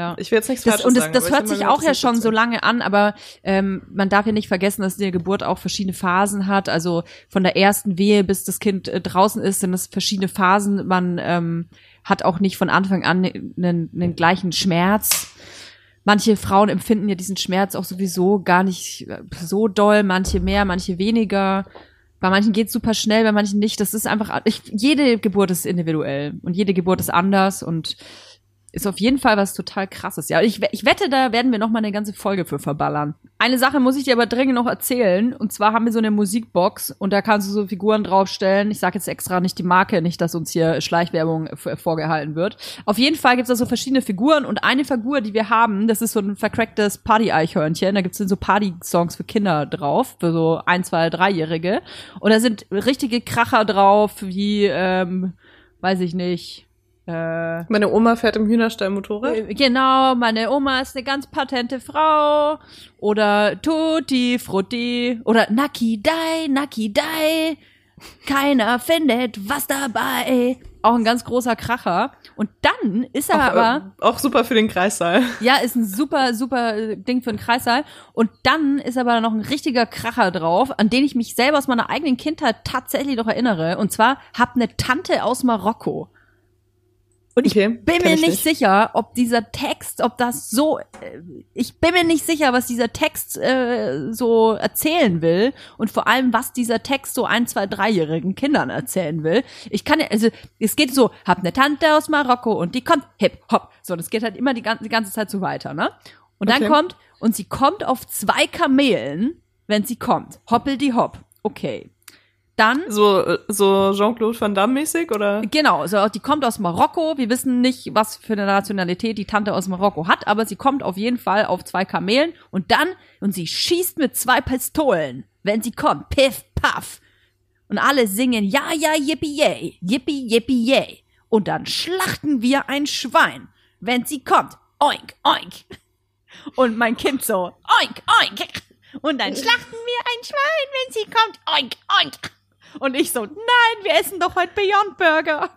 Ja. Ich will jetzt nichts Das, Falsches und das, sagen. das hört sich auch ja schon so 17. lange an, aber ähm, man darf ja nicht vergessen, dass die Geburt auch verschiedene Phasen hat. Also von der ersten Wehe bis das Kind äh, draußen ist, sind es verschiedene Phasen. Man ähm, hat auch nicht von Anfang an einen, einen gleichen Schmerz. Manche Frauen empfinden ja diesen Schmerz auch sowieso gar nicht äh, so doll, manche mehr, manche weniger. Bei manchen geht's super schnell, bei manchen nicht. Das ist einfach, ich, jede Geburt ist individuell und jede Geburt ist anders und ist auf jeden Fall was total krasses. Ja, ich, ich wette, da werden wir noch mal eine ganze Folge für verballern. Eine Sache muss ich dir aber dringend noch erzählen. Und zwar haben wir so eine Musikbox und da kannst du so Figuren draufstellen. Ich sage jetzt extra nicht die Marke, nicht, dass uns hier Schleichwerbung vorgehalten wird. Auf jeden Fall gibt's da so verschiedene Figuren und eine Figur, die wir haben, das ist so ein vercracktes Party-Eichhörnchen. Da gibt's dann so Party-Songs für Kinder drauf, für so ein, zwei, dreijährige. Und da sind richtige Kracher drauf, wie, ähm, weiß ich nicht, äh, Meine Oma fährt im Hühnerstall Motorrad. äh, Genau, meine Oma ist eine ganz patente Frau. Oder Tutti Frutti. Oder Naki Dai, Naki Dai. Keiner findet was dabei. Auch ein ganz großer Kracher. Und dann ist er Auch, aber, äh, auch super für den Kreissaal. [laughs] ja, ist ein super, super äh, Ding für einen Kreissaal. Und dann ist aber noch ein richtiger Kracher drauf, an den ich mich selber aus meiner eigenen Kindheit tatsächlich noch erinnere. Und zwar hab eine Tante aus Marokko. Und ich Okay, bin mir ich nicht, sicher, ob dieser Text, ob das so, äh, ich bin mir nicht sicher, was dieser Text äh, so erzählen will und vor allem, was dieser Text so ein, zwei, dreijährigen Kindern erzählen will. Ich kann ja, also es geht so, hab eine Tante aus Marokko und die kommt hip hop, so, das geht halt immer die ganze, die ganze Zeit so weiter, ne? Und dann Okay. kommt und sie kommt auf zwei Kamelen, wenn sie kommt, hoppel die hopp, okay. Dann So, äh, so Jean-Claude Van Damme mäßig oder? Genau, so, die kommt aus Marokko. Wir wissen nicht, was für eine Nationalität die Tante aus Marokko hat, aber sie kommt auf jeden Fall auf zwei Kamelen und dann, und sie schießt mit zwei Pistolen, wenn sie kommt. Piff, paff. Und alle singen ja, ja, yippie yay, yippie, yippie yay. Und dann schlachten wir ein Schwein, wenn sie kommt. Oink, oink. Und mein Kind so, oink, oink. Und dann schlachten wir ein Schwein, wenn sie kommt. Oink, oink. Und ich so, nein, wir essen doch heute Beyond Burger.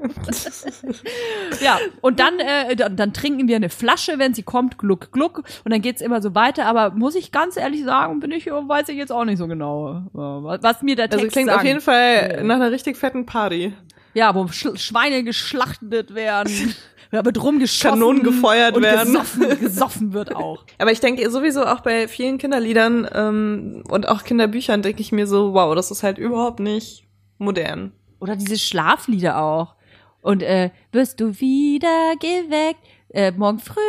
[laughs] ja, und dann, äh, dann, dann trinken wir eine Flasche, wenn sie kommt, gluck, gluck. Und dann geht's immer so weiter. Aber muss ich ganz ehrlich sagen, bin ich, weiß ich jetzt auch nicht so genau, äh, was mir der Text Also klingt sagen. auf jeden Fall nach einer richtig fetten Party. Ja, wo Sch Schweine geschlachtet werden. [laughs] Da wird rumgeschossen. Kanonen gefeuert und werden. Gesoffen, gesoffen wird auch. [laughs] Aber ich denke sowieso auch bei vielen Kinderliedern ähm, und auch Kinderbüchern denke ich mir so, wow, das ist halt überhaupt nicht modern. Oder diese Schlaflieder auch. Und äh, wirst du wieder geweckt, äh, morgen früh,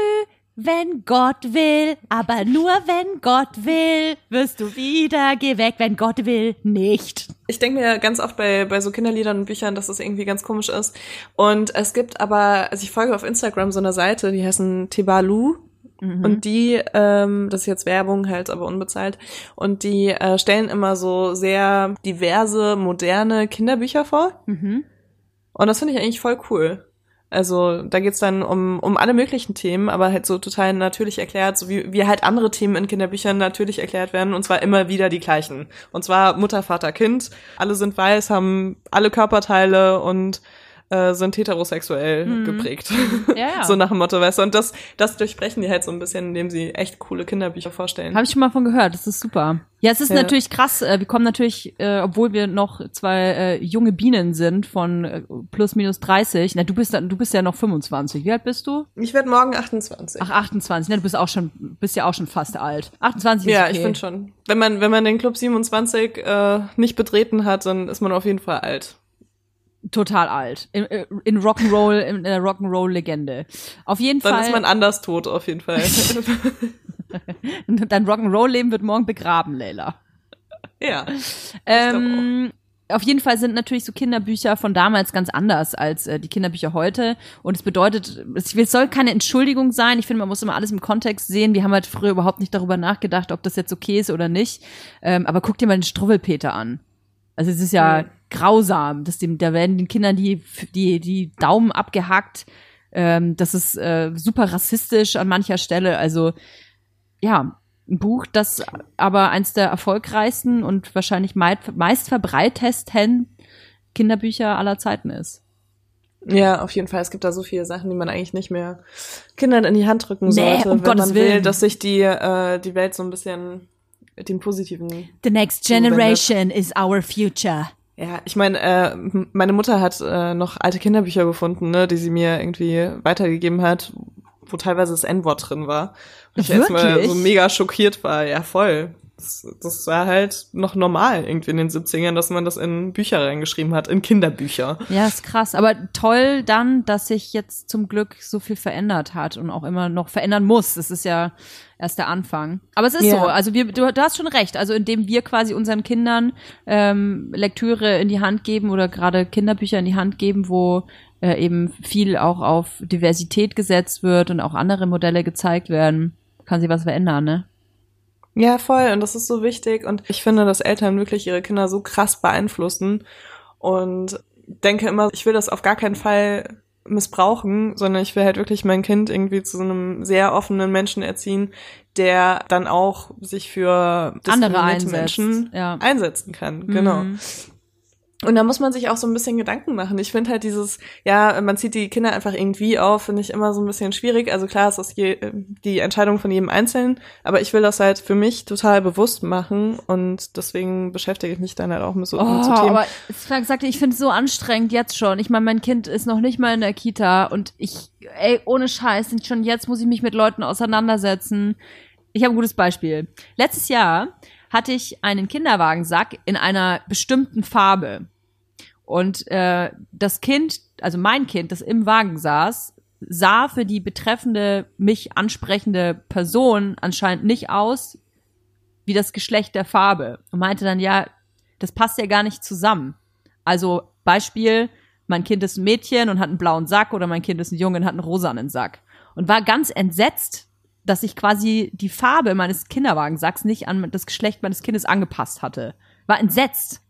wenn Gott will, aber nur wenn Gott will, wirst du wieder geweckt, wenn Gott will, nicht. Ich denke mir ganz oft bei, bei so Kinderliedern und Büchern, dass das irgendwie ganz komisch ist. Und es gibt aber, also ich folge auf Instagram so eine Seite, die heißen Tebalu. Und die, ähm, das ist jetzt Werbung halt, aber unbezahlt. Und die äh, stellen immer so sehr diverse, moderne Kinderbücher vor. Mhm. Und das finde ich eigentlich voll cool. Also da geht's dann um, um alle möglichen Themen, aber halt so total natürlich erklärt, so wie, wie halt andere Themen in Kinderbüchern natürlich erklärt werden, und zwar immer wieder die gleichen. Und zwar Mutter, Vater, Kind. Alle sind weiß, haben alle Körperteile und äh, sind heterosexuell geprägt. Mhm. Ja, ja. [laughs] so nach dem Motto, weißt du. Und das, das durchbrechen die halt so ein bisschen, indem sie echt coole Kinderbücher vorstellen. Habe ich schon mal von gehört, das ist super. Ja, es ist Ja. natürlich krass. äh, Wir kommen natürlich, äh, obwohl wir noch zwei äh, junge Bienen sind von äh, plus minus 30. Na, du bist du bist ja noch 25. Wie alt bist du? Ich werde morgen 28. Ach, 28. Na, du bist auch schon bist ja auch schon fast alt. 28 ist ja, okay. ich finde schon. Wenn man, wenn man den Club 27 äh, nicht betreten hat, dann ist man auf jeden Fall alt. Total alt. In, äh, in Rock'n'Roll, in der Rock'n'Roll-Legende. Auf jeden Dann Fall. ist man anders tot, auf jeden Fall. [laughs] dein Rock'n'Roll-Leben wird morgen begraben, Leila. ja. Ähm, auf jeden Fall sind natürlich so Kinderbücher von damals ganz anders als äh, die Kinderbücher heute. Und es bedeutet, es es soll keine Entschuldigung sein. Ich finde, man muss immer alles im Kontext sehen. Wir haben halt früher überhaupt nicht darüber nachgedacht, ob das jetzt okay ist oder nicht. Ähm, aber guck dir mal den Struwwelpeter an. Also es ist ja Mhm. grausam. dass dem, da werden den Kindern die, die, die Daumen abgehackt. Ähm, das ist äh, super rassistisch an mancher Stelle. Also ja, ein Buch, das aber eins der erfolgreichsten und wahrscheinlich mei- meist verbreitetsten Kinderbücher aller Zeiten ist. Ja, auf jeden Fall. Es gibt da so viele Sachen, die man eigentlich nicht mehr Kindern in die Hand drücken Nee, sollte, um wenn Gottes man will, Willen. dass sich die, äh, die Welt so ein bisschen dem Positiven. The next generation is our future. Ja, ich meine, äh, meine Mutter hat äh, noch alte Kinderbücher gefunden, ne, die sie mir irgendwie weitergegeben hat, wo teilweise das N-Wort drin war. Und ich erst mal Wirklich? so mega schockiert war. Ja, voll. Das, das war halt noch normal irgendwie in den 70ern, dass man das in Bücher reingeschrieben hat, in Kinderbücher. Ja, ist krass. Aber toll dann, dass sich jetzt zum Glück so viel verändert hat und auch immer noch verändern muss. Das ist ja erst der Anfang. Aber es ist Ja. so. Also wir, du, du hast schon recht. Also indem wir quasi unseren Kindern ähm, Lektüre in die Hand geben oder gerade Kinderbücher in die Hand geben, wo äh, eben viel auch auf Diversität gesetzt wird und auch andere Modelle gezeigt werden, kann sich was verändern, ne? Ja, voll. Und das ist so wichtig. Und ich finde, dass Eltern wirklich ihre Kinder so krass beeinflussen. Und denke immer, ich will das auf gar keinen Fall missbrauchen, sondern ich will halt wirklich mein Kind irgendwie zu so einem sehr offenen Menschen erziehen, der dann auch sich für Andere Menschen ja. einsetzen kann. Genau. Mhm. Und da muss man sich auch so ein bisschen Gedanken machen. Ich finde halt dieses, ja, man zieht die Kinder einfach irgendwie auf, finde ich immer so ein bisschen schwierig. Also klar ist das je, die Entscheidung von jedem Einzelnen, aber ich will das halt für mich total bewusst machen und deswegen beschäftige ich mich dann halt auch mit so, Oh, mit so Themen. aber Frank sagte, ich finde es so anstrengend jetzt schon. Ich meine, mein Kind ist noch nicht mal in der Kita und ich, ey, ohne Scheiß, schon jetzt muss ich mich mit Leuten auseinandersetzen. Ich habe ein gutes Beispiel. Letztes Jahr hatte ich einen Kinderwagensack in einer bestimmten Farbe. Und äh, das Kind, also mein Kind, das im Wagen saß, sah für die betreffende, mich ansprechende Person anscheinend nicht aus wie das Geschlecht der Farbe. Und meinte dann, ja, das passt ja gar nicht zusammen. Also Beispiel, mein Kind ist ein Mädchen und hat einen blauen Sack oder mein Kind ist ein Junge und hat einen rosanen Sack. Und war ganz entsetzt, dass ich quasi die Farbe meines Kinderwagensacks nicht an das Geschlecht meines Kindes angepasst hatte. War entsetzt.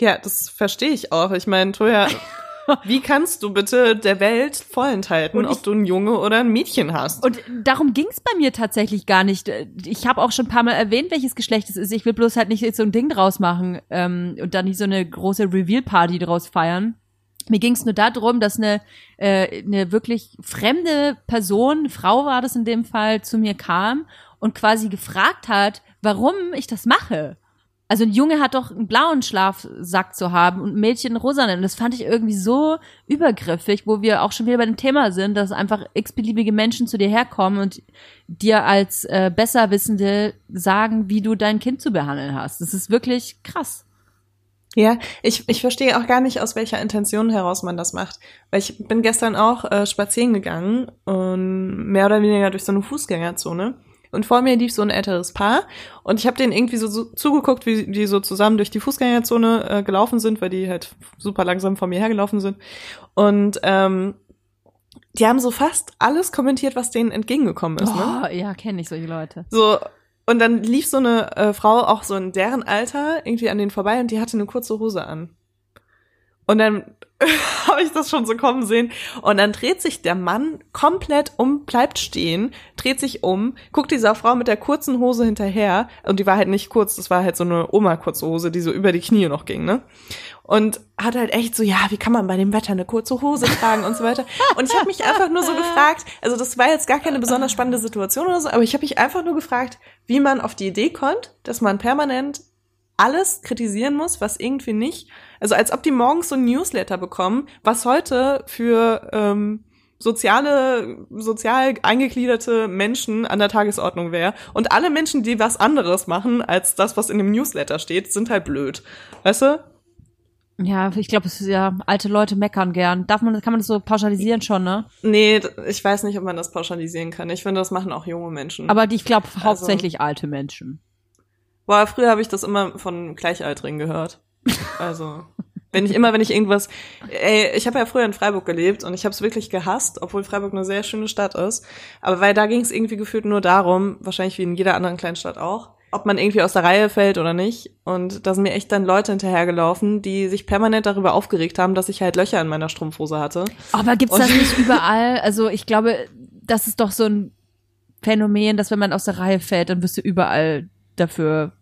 Ja, das verstehe ich auch. Ich meine, Toja, [laughs] wie kannst du bitte der Welt vorenthalten, ob du ein Junge oder ein Mädchen hast? Und darum ging's bei mir tatsächlich gar nicht. Ich habe auch schon ein paar Mal erwähnt, welches Geschlecht es ist. Ich will bloß halt nicht so ein Ding draus machen ähm, und dann nicht so eine große Reveal-Party draus feiern. Mir ging's nur darum, dass eine, äh, eine wirklich fremde Person, Frau war das in dem Fall, zu mir kam und quasi gefragt hat, warum ich das mache. Also ein Junge hat doch einen blauen Schlafsack zu haben und ein Mädchen einen rosanen. Das fand ich irgendwie so übergriffig, wo wir auch schon wieder bei dem Thema sind, dass einfach x-beliebige Menschen zu dir herkommen und dir als äh, Besserwissende sagen, wie du dein Kind zu behandeln hast. Das ist wirklich krass. Ja, ich, ich verstehe auch gar nicht, aus welcher Intention heraus man das macht. Weil ich bin gestern auch äh, spazieren gegangen und mehr oder weniger durch so eine Fußgängerzone. Und vor mir lief so ein älteres Paar und ich habe denen irgendwie so, so zugeguckt, wie die so zusammen durch die Fußgängerzone äh, gelaufen sind, weil die halt super langsam vor mir hergelaufen sind. Und ähm, die haben so fast alles kommentiert, was denen entgegengekommen ist. Oh, ne? ja, kenne ich solche Leute. So und dann lief so eine äh, Frau auch so in deren Alter irgendwie an denen vorbei und die hatte eine kurze Hose an. Und dann [laughs] habe ich das schon so kommen sehen. Und dann dreht sich der Mann komplett um, bleibt stehen, dreht sich um, guckt dieser Frau mit der kurzen Hose hinterher. Und die war halt nicht kurz, das war halt so eine Oma-kurze Hose, die so über die Knie noch ging, ne? Und hat halt echt so, ja, wie kann man bei dem Wetter eine kurze Hose tragen und so weiter. Und ich habe mich einfach nur so gefragt, also das war jetzt gar keine besonders spannende Situation oder so, aber ich habe mich einfach nur gefragt, wie man auf die Idee kommt, dass man permanent alles kritisieren muss, was irgendwie nicht. Also als ob die morgens so ein Newsletter bekommen, was heute für ähm, soziale, sozial eingegliederte Menschen an der Tagesordnung wäre. Und alle Menschen, die was anderes machen als das, was in dem Newsletter steht, sind halt blöd. Weißt du? Ja, ich glaube, es ist ja alte Leute meckern gern. Darf man, kann man das so pauschalisieren schon, ne? Nee, ich weiß nicht, ob man das pauschalisieren kann. Ich finde, das machen auch junge Menschen. Aber die, ich glaube, hauptsächlich also, alte Menschen. Boah, früher habe ich das immer von Gleichaltrigen gehört. Also, wenn ich immer, wenn ich irgendwas, ey, ich habe ja früher in Freiburg gelebt und ich habe es wirklich gehasst, obwohl Freiburg eine sehr schöne Stadt ist. Aber weil da ging es irgendwie gefühlt nur darum, wahrscheinlich wie in jeder anderen kleinen Stadt auch, ob man irgendwie aus der Reihe fällt oder nicht. Und da sind mir echt dann Leute hinterhergelaufen, die sich permanent darüber aufgeregt haben, dass ich halt Löcher in meiner Strumpfhose hatte. Aber gibt's das nicht überall? Also ich glaube, das ist doch so ein Phänomen, dass wenn man aus der Reihe fällt, dann wirst du überall dafür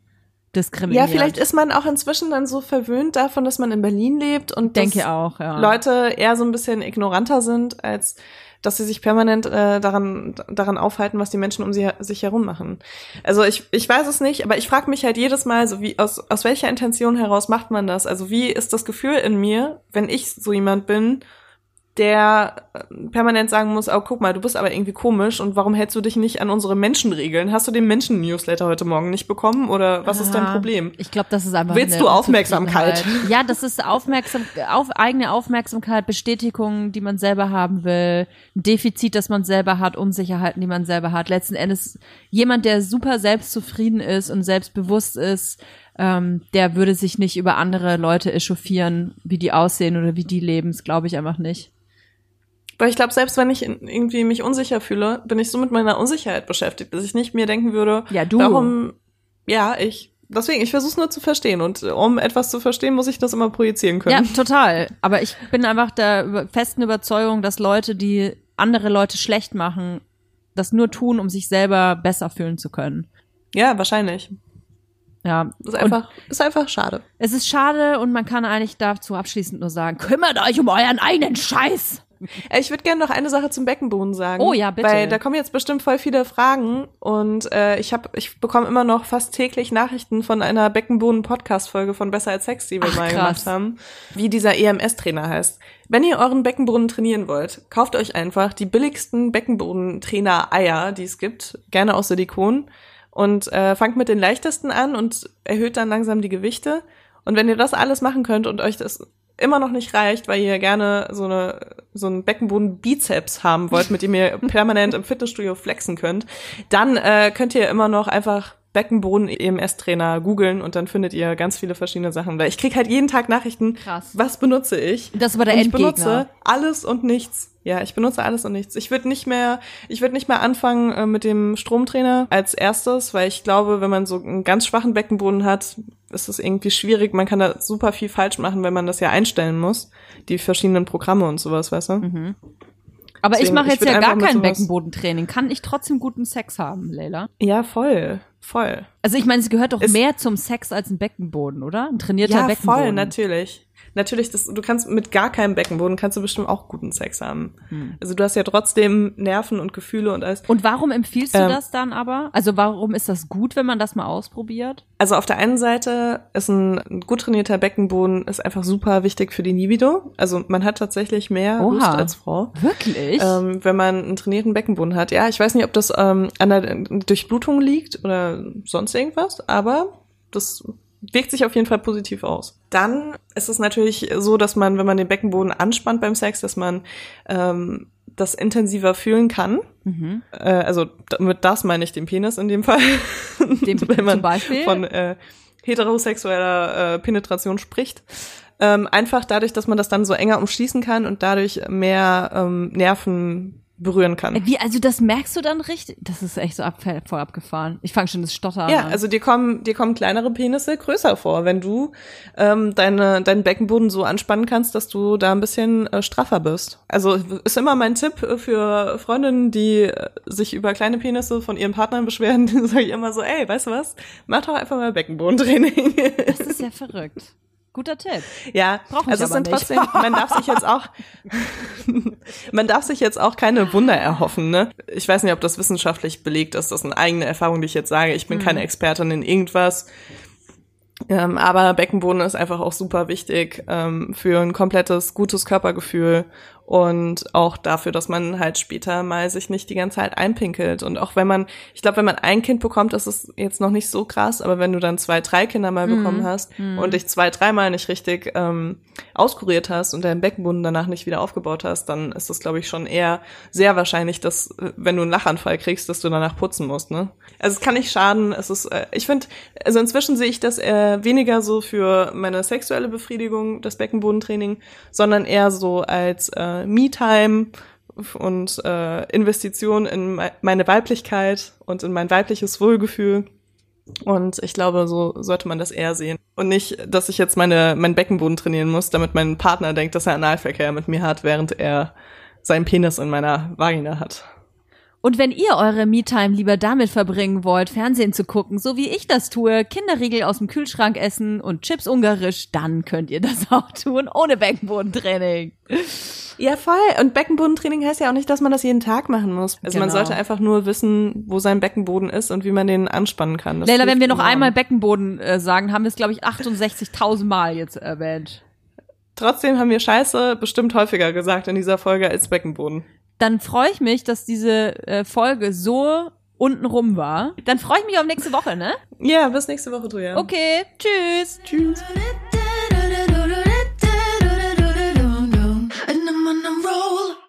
diskriminiert. Ja, vielleicht ist man auch inzwischen dann so verwöhnt davon, dass man in Berlin lebt und denke auch, ja. Leute eher so ein bisschen ignoranter sind, als dass sie sich permanent äh, daran daran aufhalten, was die Menschen um sie, sich herum machen. Also ich ich weiß es nicht, aber ich frage mich halt jedes Mal, so wie aus aus welcher Intention heraus macht man das? Also wie ist das Gefühl in mir, wenn ich so jemand bin der äh, permanent sagen muss, oh, guck mal, du bist aber irgendwie komisch und warum hältst du dich nicht an unsere Menschenregeln? Hast du den Menschen-Newsletter heute Morgen nicht bekommen oder was Aha. ist dein Problem? Ich glaube, das ist einfach Willst du Aufmerksamkeit? Ja, das ist Aufmerksam auf eigene Aufmerksamkeit, Bestätigung, die man selber haben will, ein Defizit, das man selber hat, Unsicherheiten, die man selber hat. Letzten Endes jemand, der super selbstzufrieden ist und selbstbewusst ist, ähm, der würde sich nicht über andere Leute echauffieren, wie die aussehen oder wie die leben. Das glaube ich einfach nicht. Weil ich glaube, selbst wenn ich irgendwie mich unsicher fühle, bin ich so mit meiner Unsicherheit beschäftigt, dass ich nicht mir denken würde, ja, du. warum, ja, ich. Deswegen, ich versuche nur zu verstehen und um etwas zu verstehen, muss ich das immer projizieren können. Ja, total. Aber ich bin einfach der festen Überzeugung, dass Leute, die andere Leute schlecht machen, das nur tun, um sich selber besser fühlen zu können. Ja, wahrscheinlich. Ja. Ist einfach, ist einfach schade. Es ist schade und man kann eigentlich dazu abschließend nur sagen, kümmert euch um euren eigenen Scheiß. [laughs] Ich würde gerne noch eine Sache zum Beckenboden sagen. Oh ja, bitte. Weil da kommen jetzt bestimmt voll viele Fragen und äh, ich habe, ich bekomme immer noch fast täglich Nachrichten von einer Beckenboden-Podcast-Folge von Besser als Sex, die wir Ach, mal krass. gemacht haben, wie dieser EMS-Trainer heißt. Wenn ihr euren Beckenboden trainieren wollt, kauft euch einfach die billigsten Beckenboden-Trainer-Eier, die es gibt, gerne aus Silikon und äh, fangt mit den leichtesten an und erhöht dann langsam die Gewichte. Und wenn ihr das alles machen könnt und euch das immer noch nicht reicht, weil ihr gerne so eine so einen Beckenboden Bizeps haben wollt, mit dem ihr [laughs] permanent im Fitnessstudio flexen könnt, dann äh, könnt ihr immer noch einfach Beckenboden EMS-Trainer googeln und dann findet ihr ganz viele verschiedene Sachen. Weil ich krieg halt jeden Tag Nachrichten, Krass. was benutze ich? Das aber der und ich Endgegner. benutze alles und nichts. Ja, ich benutze alles und nichts. Ich würde nicht mehr, ich würde nicht mehr anfangen äh, mit dem Stromtrainer als erstes, weil ich glaube, wenn man so einen ganz schwachen Beckenboden hat, ist es irgendwie schwierig. Man kann da super viel falsch machen, wenn man das ja einstellen muss, die verschiedenen Programme und sowas, weißt du? Mhm. Aber ich Deswegen, mache ich jetzt würd ja gar kein Beckenbodentraining. Kann ich trotzdem guten Sex haben, Leila? Ja, voll, voll. Also ich meine, es gehört doch mehr zum Sex als ein Beckenboden, oder? Ein trainierter Ja, Beckenboden. voll, natürlich. Natürlich, das, du kannst mit gar keinem Beckenboden kannst du bestimmt auch guten Sex haben. Hm. Also du hast ja trotzdem Nerven und Gefühle und alles. Und warum empfiehlst du Ähm, das dann aber? Also warum ist das gut, wenn man das mal ausprobiert? Also auf der einen Seite ist ein, ein gut trainierter Beckenboden ist einfach super wichtig für die Libido. Also man hat tatsächlich mehr Oha. Lust als Frau. Wirklich? Ähm, wenn man einen trainierten Beckenboden hat. Ja, ich weiß nicht, ob das ähm, an der Durchblutung liegt oder sonst irgendwas, aber das wirkt sich auf jeden Fall positiv aus. Dann ist es natürlich so, dass man, wenn man den Beckenboden anspannt beim Sex, dass man ähm, das intensiver fühlen kann. mhm. Äh, also mit das meine ich den Penis in dem Fall. [laughs] Dem [laughs] wenn man zum Beispiel? von äh, heterosexueller äh, Penetration spricht. Ähm, einfach dadurch, dass man das dann so enger umschließen kann und dadurch mehr ähm, Nerven berühren kann. Wie, also das merkst du dann richtig? Das ist echt so ab, voll abgefahren. Ich fange schon das Stottern Ja, an. also dir kommen, dir kommen kleinere Penisse größer vor, wenn du ähm, deine, deinen Beckenboden so anspannen kannst, dass du da ein bisschen äh, straffer bist. Also ist immer mein Tipp äh, für Freundinnen, die äh, sich über kleine Penisse von ihren Partnern beschweren, [laughs] sage ich immer so, ey, weißt du was, mach doch einfach mal Beckenbodentraining. das ist ja verrückt. Guter Tipp. Ja, Brauch ich also es sind nicht. trotzdem, man darf sich jetzt auch, [laughs] man darf sich jetzt auch keine Wunder erhoffen, ne? Ich weiß nicht, ob das wissenschaftlich belegt ist, das ist eine eigene Erfahrung, die ich jetzt sage. Ich bin keine Expertin in irgendwas. Ähm, aber Beckenboden ist einfach auch super wichtig ähm, für ein komplettes, gutes Körpergefühl und auch dafür, dass man halt später mal sich nicht die ganze Zeit einpinkelt. Und auch wenn man, ich glaube, wenn man ein Kind bekommt, ist es jetzt noch nicht so krass, aber wenn du dann zwei, drei Kinder mal bekommen hast und dich zwei, dreimal nicht richtig ähm, auskuriert hast und deinen Beckenboden danach nicht wieder aufgebaut hast, dann ist das, glaube ich, schon eher sehr wahrscheinlich, dass, äh, wenn du einen Lachanfall kriegst, dass du danach putzen musst, ne? Also es kann nicht schaden. Es ist, äh, ich finde, also inzwischen sehe ich das äh, weniger so für meine sexuelle Befriedigung, das Beckenbodentraining, sondern eher so als äh, Me-Time und äh, Investition in me- meine Weiblichkeit und in mein weibliches Wohlgefühl. Und ich glaube, so sollte man das eher sehen. Und nicht, dass ich jetzt meine, meinen Beckenboden trainieren muss, damit mein Partner denkt, dass er Analverkehr mit mir hat, während er seinen Penis in meiner Vagina hat. Und wenn ihr eure Me-Time lieber damit verbringen wollt, Fernsehen zu gucken, so wie ich das tue, Kinderriegel aus dem Kühlschrank essen und Chips ungarisch, dann könnt ihr das [laughs] auch tun, ohne Beckenbodentraining. Ja, voll. Und Beckenbodentraining heißt ja auch nicht, dass man das jeden Tag machen muss. Also man Genau. sollte einfach nur wissen, wo sein Beckenboden ist und wie man den anspannen kann. Das Leila, wenn wir noch enorm. einmal Beckenboden äh, sagen, haben wir es, glaube ich, 68.000 Mal jetzt erwähnt. Trotzdem haben wir Scheiße bestimmt häufiger gesagt in dieser Folge als Beckenboden. Dann freue ich mich, dass diese äh, Folge so untenrum war. Dann freue ich mich auf nächste Woche, ne? Ja, bis nächste Woche, Julia. Okay, tschüss. Tschüss.